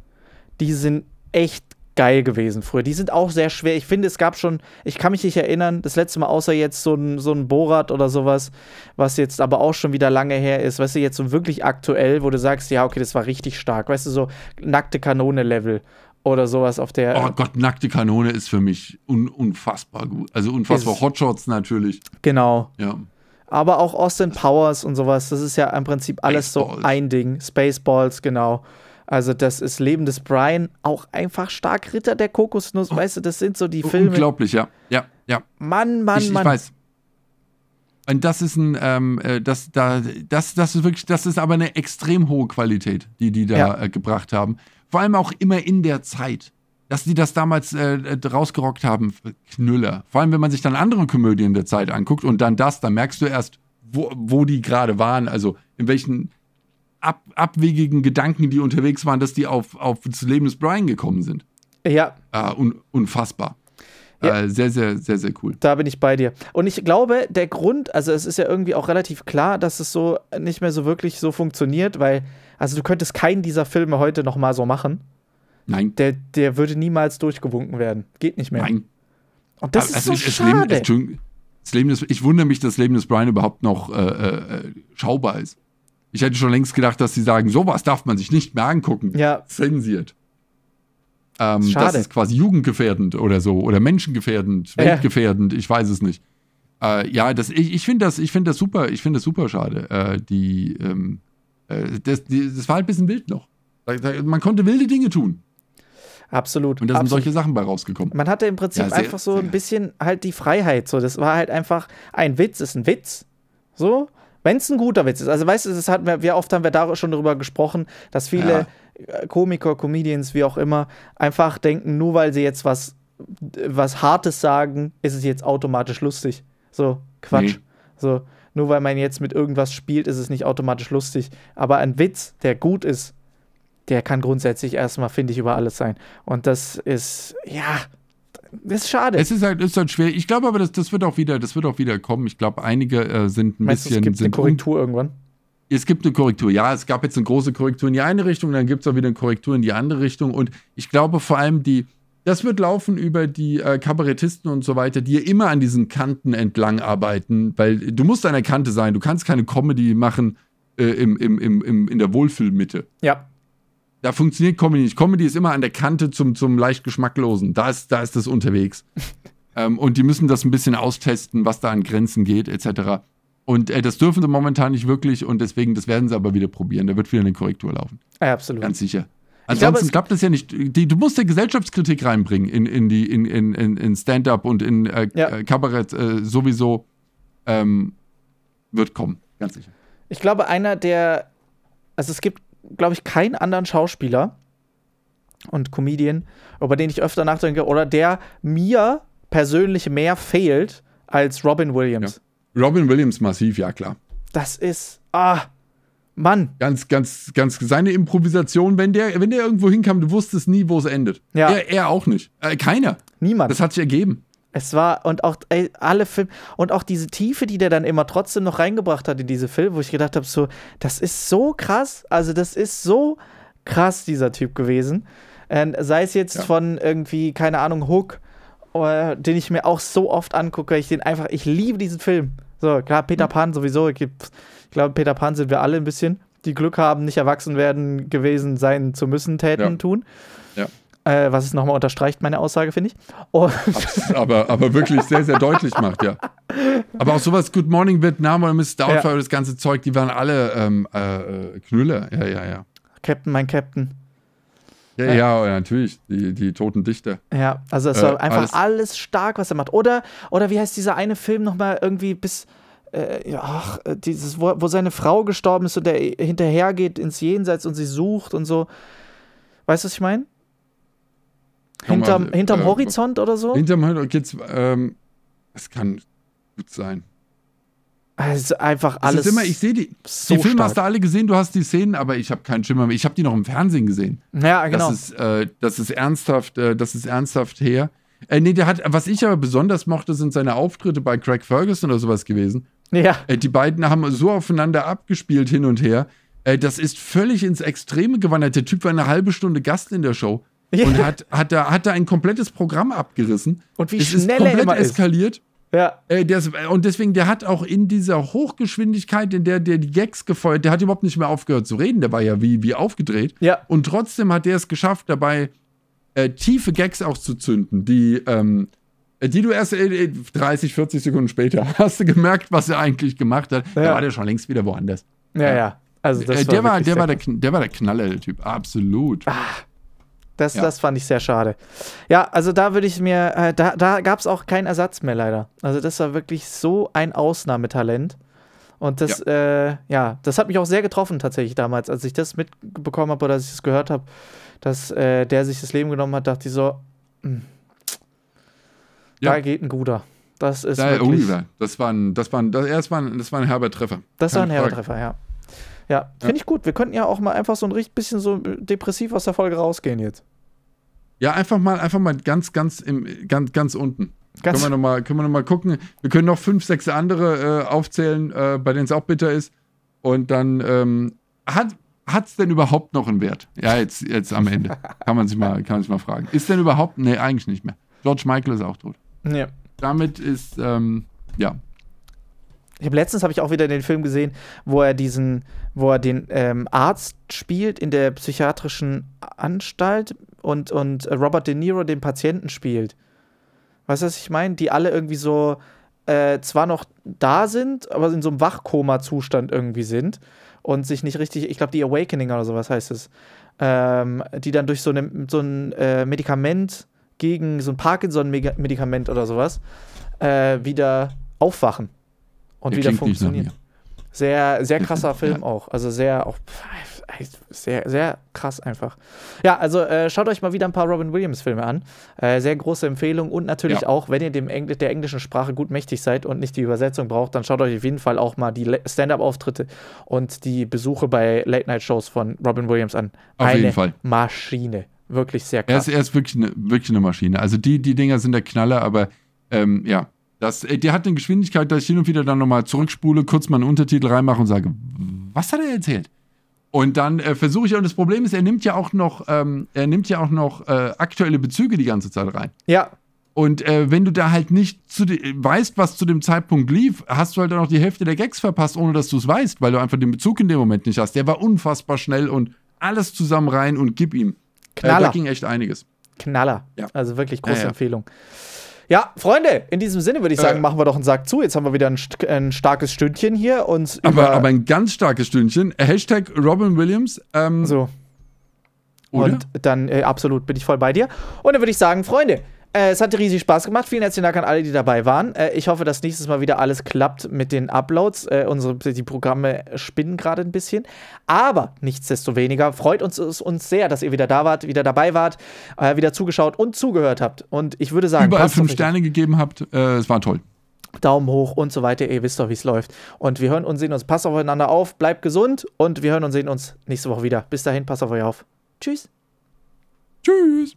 die sind echt geil gewesen früher. Die sind auch sehr schwer. Ich finde, es gab schon, ich kann mich nicht erinnern, das letzte Mal außer jetzt so ein, so ein Borat oder sowas, was jetzt aber auch schon wieder lange her ist, weißt du, jetzt so wirklich aktuell, wo du sagst, ja, okay, das war richtig stark, weißt du, so nackte Kanone-Level oder sowas auf der. Oh Gott, nackte Kanone ist für mich un unfassbar gut. Also unfassbar. Hotshots natürlich. Genau. Ja. Aber auch Austin Powers und sowas, das ist ja im Prinzip alles so Spaceballs. ein Ding. Spaceballs, genau. Also, das ist Leben des Brian, auch einfach stark Ritter der Kokosnuss, weißt du, das sind so die Filme. Unglaublich, ja. Ja, ja. Mann, Mann, ich, ich Mann. weiß. Und das ist ein, ähm, äh, das, da, das, das ist wirklich, das ist aber eine extrem hohe Qualität, die die da Ja. äh, gebracht haben. Vor allem auch immer in der Zeit. Dass die das damals äh, äh, rausgerockt haben, Knüller. Vor allem, wenn man sich dann andere Komödien der Zeit anguckt und dann das, dann merkst du erst, wo, wo die gerade waren, also in welchen ab, abwegigen Gedanken die unterwegs waren, dass die auf, auf das Leben des Brian gekommen sind. Ja, Äh, un, unfassbar. Ja. Äh, sehr, sehr, sehr, sehr cool. Da bin ich bei dir. Und ich glaube, der Grund, also es ist ja irgendwie auch relativ klar, dass es so nicht mehr so wirklich so funktioniert, weil, also du könntest keinen dieser Filme heute noch mal so machen. Nein, Der, der würde niemals durchgewunken werden. Geht nicht mehr. nein. Und das ist Also so das Leben, schade. Entschuldigung, das Leben des, ich wundere mich, dass das Leben des Brian überhaupt noch äh, äh, schaubar ist. Ich hätte schon längst gedacht, dass sie sagen, sowas darf man sich nicht mehr angucken. Ja. Zensiert. Ähm, Schade. das ist quasi jugendgefährdend oder so. Oder menschengefährdend, Ja. weltgefährdend, ich weiß es nicht. Äh, ja, das, ich, ich finde das, ich find das super, ich finde das super schade. Äh, die, ähm, äh, das, die, das war halt ein bisschen wild noch. Man konnte wilde Dinge tun. Absolut. Und da sind solche Sachen bei rausgekommen. Man hatte im Prinzip Ja, sehr- einfach so ein bisschen halt die Freiheit. So, das war halt einfach ein Witz ist ein Witz. So, wenn es ein guter Witz ist. Also weißt du, das hatten wir, wie oft haben wir da schon darüber gesprochen, dass viele äh, Komiker, Comedians, wie auch immer, einfach denken, nur weil sie jetzt was, was Hartes sagen, ist es jetzt automatisch lustig. So, Quatsch. Nee. So, nur weil man jetzt mit irgendwas spielt, ist es nicht automatisch lustig. Aber ein Witz, der gut ist, der kann grundsätzlich erstmal, finde ich, über alles sein. Und das ist, ja, das ist schade. Es ist halt, ist halt schwer. Ich glaube aber, das, das wird auch wieder, das wird auch wieder kommen. Ich glaube, einige äh, sind ein Meinst bisschen. es gibt eine sind Korrektur irgendwann? Es gibt eine Korrektur. Ja, es gab jetzt eine große Korrektur in die eine Richtung, dann gibt es auch wieder eine Korrektur in die andere Richtung. Und ich glaube vor allem die, das wird laufen über die äh, Kabarettisten und so weiter, die ja immer an diesen Kanten entlang arbeiten, weil du musst an der Kante sein. Du kannst keine Comedy machen äh, im, im, im, im, in der Wohlfühlmitte. Ja. Da funktioniert Comedy nicht. Comedy ist immer an der Kante zum, zum leicht Geschmacklosen. Da ist, da ist das unterwegs. ähm, und die müssen das ein bisschen austesten, was da an Grenzen geht, etc. Und äh, das dürfen sie momentan nicht wirklich und deswegen, das werden sie aber wieder probieren. Da wird wieder eine Korrektur laufen. ja, absolut. Ganz sicher. Ich glaube, Ansonsten es- klappt das ja nicht. Die, du musst ja Gesellschaftskritik reinbringen in, in, die, in, in, in, Stand-up und in äh, Ja. äh, Kabarett äh, sowieso. Ähm, wird kommen, ganz sicher. Ich glaube, einer der, also es gibt, glaube ich, keinen anderen Schauspieler und Comedian, über den ich öfter nachdenke, oder der mir persönlich mehr fehlt als Robin Williams. Robin Williams massiv, ja klar. Das ist, ah, Mann. Ganz, ganz, ganz, seine Improvisation, wenn der, wenn der irgendwo hinkam, du wusstest nie, wo es endet. Ja. Er, er auch nicht. Äh, keiner. Niemand. Das hat sich ergeben. Es war, und auch ey, alle Filme, und auch diese Tiefe, die der dann immer trotzdem noch reingebracht hat in diese Filme, wo ich gedacht habe, so, das ist so krass, also das ist so krass, dieser Typ gewesen. Ähm, sei es jetzt Ja. von irgendwie, keine Ahnung, Hook, äh, den ich mir auch so oft angucke, ich den einfach, ich liebe diesen Film. So, klar, Peter Pan sowieso, ich, ich glaube, Peter Pan sind wir alle ein bisschen, die Glück haben, nicht erwachsen werden gewesen sein zu müssen, täten, Ja. tun. Ja. Äh, was es nochmal unterstreicht, meine Aussage, finde ich. Und aber, aber wirklich sehr, sehr deutlich macht, ja. Aber auch sowas, Good Morning Vietnam oder Miss Doubtfire, Ja. das ganze Zeug, die waren alle ähm, äh, äh, Knüller. Ja, ja, ja. Captain, mein Captain. Ja, Ja. natürlich, die, die toten Dichter. Ja, also es Äh, war einfach alles- alles, stark, was er macht. Oder, oder wie heißt dieser eine Film nochmal irgendwie bis, äh, ach, äh, dieses, wo, wo seine Frau gestorben ist und der hinterhergeht ins Jenseits und sie sucht und so. Weißt du, was ich meine? Hinterm, hinterm äh, Horizont oder so? Hinterm Horizont geht's, ähm, das kann gut sein. Also einfach Es alles. ist immer, ich sehe die, so die Filme stark. hast du alle gesehen, du hast die Szenen, aber ich habe keinen Schimmer mehr. Ich habe die noch im Fernsehen gesehen. Ja, genau. Das ist, äh, das ist ernsthaft, äh, das ist ernsthaft her. Äh, nee, der hat, was ich aber besonders mochte, sind seine Auftritte bei Craig Ferguson oder sowas gewesen. ja, Äh, die beiden haben so aufeinander abgespielt hin und her. Äh, das ist völlig ins Extreme gewandert. Der Typ war eine halbe Stunde Gast in der Show Ja. und hat, hat, da, hat da ein komplettes Programm abgerissen. Und wie es ist schnell er komplett immer ist. Ja. Äh, der ist, und deswegen, der hat auch in dieser Hochgeschwindigkeit, in der der die Gags gefeuert, der hat überhaupt nicht mehr aufgehört zu reden. Der war ja wie, wie aufgedreht. Ja. Und trotzdem hat der es geschafft, dabei äh, tiefe Gags auch zu zünden, die, ähm, die du erst äh, 30, 40 Sekunden später hast du gemerkt, was er eigentlich gemacht hat. Ja. Da war der schon längst wieder woanders. Ja, ja. Also das äh, der, war, der, war der, der war der Knaller, der Typ. Absolut. Ah, das, ja. das fand ich sehr schade. Ja, also da würde ich mir, äh, da, da gab es auch keinen Ersatz mehr leider. Also das war wirklich so ein Ausnahmetalent. Und das, ja. Äh, ja, das hat mich auch sehr getroffen tatsächlich damals, als ich das mitbekommen habe oder als ich das gehört habe, dass äh, der sich das Leben genommen hat, dachte ich so, mh, hm, ja. da geht ein guter. Das ist da, wirklich, oh, das war ein, das war ein, das, war ein, das war ein herber Treffer. Das Keine war ein herber Treffer, ja. Ja, finde ja. ich gut. Wir könnten ja auch mal einfach so ein bisschen so depressiv aus der Folge rausgehen jetzt. Ja, einfach mal, einfach mal ganz, ganz, im, ganz, ganz unten. Ganz können wir nochmal noch mal gucken. Wir können noch fünf, sechs andere äh, aufzählen, äh, bei denen es auch bitter ist. Und dann ähm, hat es denn überhaupt noch einen Wert? Ja, jetzt, jetzt am Ende. kann man sich mal, kann man sich mal fragen. Ist denn überhaupt? Nee, eigentlich nicht mehr. George Michael ist auch tot. Ja. Damit ist, ähm, ja, ich habe letztens habe ich auch wieder den Film gesehen, wo er diesen, wo er den ähm, Arzt spielt in der psychiatrischen Anstalt und, und Robert De Niro den Patienten spielt. Weißt du, was ich meine? Die alle irgendwie so äh, zwar noch da sind, aber in so einem Wachkoma-Zustand irgendwie sind und sich nicht richtig, ich glaube, die Awakening oder sowas heißt es, ähm, die dann durch so, eine, so ein äh, Medikament gegen so ein Parkinson-Medikament oder sowas äh, wieder aufwachen und wieder funktionieren. Sehr, sehr krasser Film auch. Also sehr auch sehr, sehr krass einfach. Ja, also äh, schaut euch mal wieder ein paar Robin Williams-Filme an. Äh, sehr große Empfehlung und natürlich ja. auch, wenn ihr dem Engl der englischen Sprache gut mächtig seid und nicht die Übersetzung braucht, dann schaut euch auf jeden Fall auch mal die Stand-up-Auftritte und die Besuche bei Late-Night-Shows von Robin Williams an. Auf eine jeden Fall. Maschine. Wirklich sehr krass. Er ist, er ist wirklich, eine, wirklich eine Maschine. Also die, die Dinger sind der Knaller, aber ähm, ja, das, äh, der hat eine Geschwindigkeit, dass ich hin und wieder dann nochmal zurückspule, kurz mal einen Untertitel reinmache und sage, was hat er erzählt? Und dann äh, versuche ich, und das Problem ist, er nimmt ja auch noch, ähm, er nimmt ja auch noch äh, aktuelle Bezüge die ganze Zeit rein. Ja. Und äh, wenn du da halt nicht weißt, was zu dem Zeitpunkt lief, hast du halt dann auch die Hälfte der Gags verpasst, ohne dass du es weißt, weil du einfach den Bezug in dem Moment nicht hast. Der war unfassbar schnell und alles zusammen rein und gib ihm. Knaller. Äh, da ging echt einiges. Knaller. Ja. Also wirklich große ja, ja. Empfehlung. Ja, Freunde, in diesem Sinne würde ich sagen, äh, machen wir doch einen Sack zu. Jetzt haben wir wieder ein, ein starkes Stündchen hier. Und aber, aber ein ganz starkes Stündchen. Hashtag Robin Williams. Ähm, so. Oder? Und dann, äh, absolut, bin ich voll bei dir. Und dann würde ich sagen, Freunde, es hat riesig Spaß gemacht. Vielen herzlichen Dank an alle, die dabei waren. Äh, ich hoffe, dass nächstes Mal wieder alles klappt mit den Uploads. Äh, unsere, die Programme spinnen gerade ein bisschen. Aber nichtsdestoweniger freut uns uns sehr, dass ihr wieder da wart, wieder dabei wart, äh, wieder zugeschaut und zugehört habt. Und ich würde sagen, überall fünf Sterne gegeben habt. Äh, es war toll. Daumen hoch und so weiter. Ihr wisst doch, wie es läuft. Und wir hören und sehen uns. Passt aufeinander auf, bleibt gesund und wir hören und sehen uns nächste Woche wieder. Bis dahin, passt auf euch auf. Tschüss. Tschüss.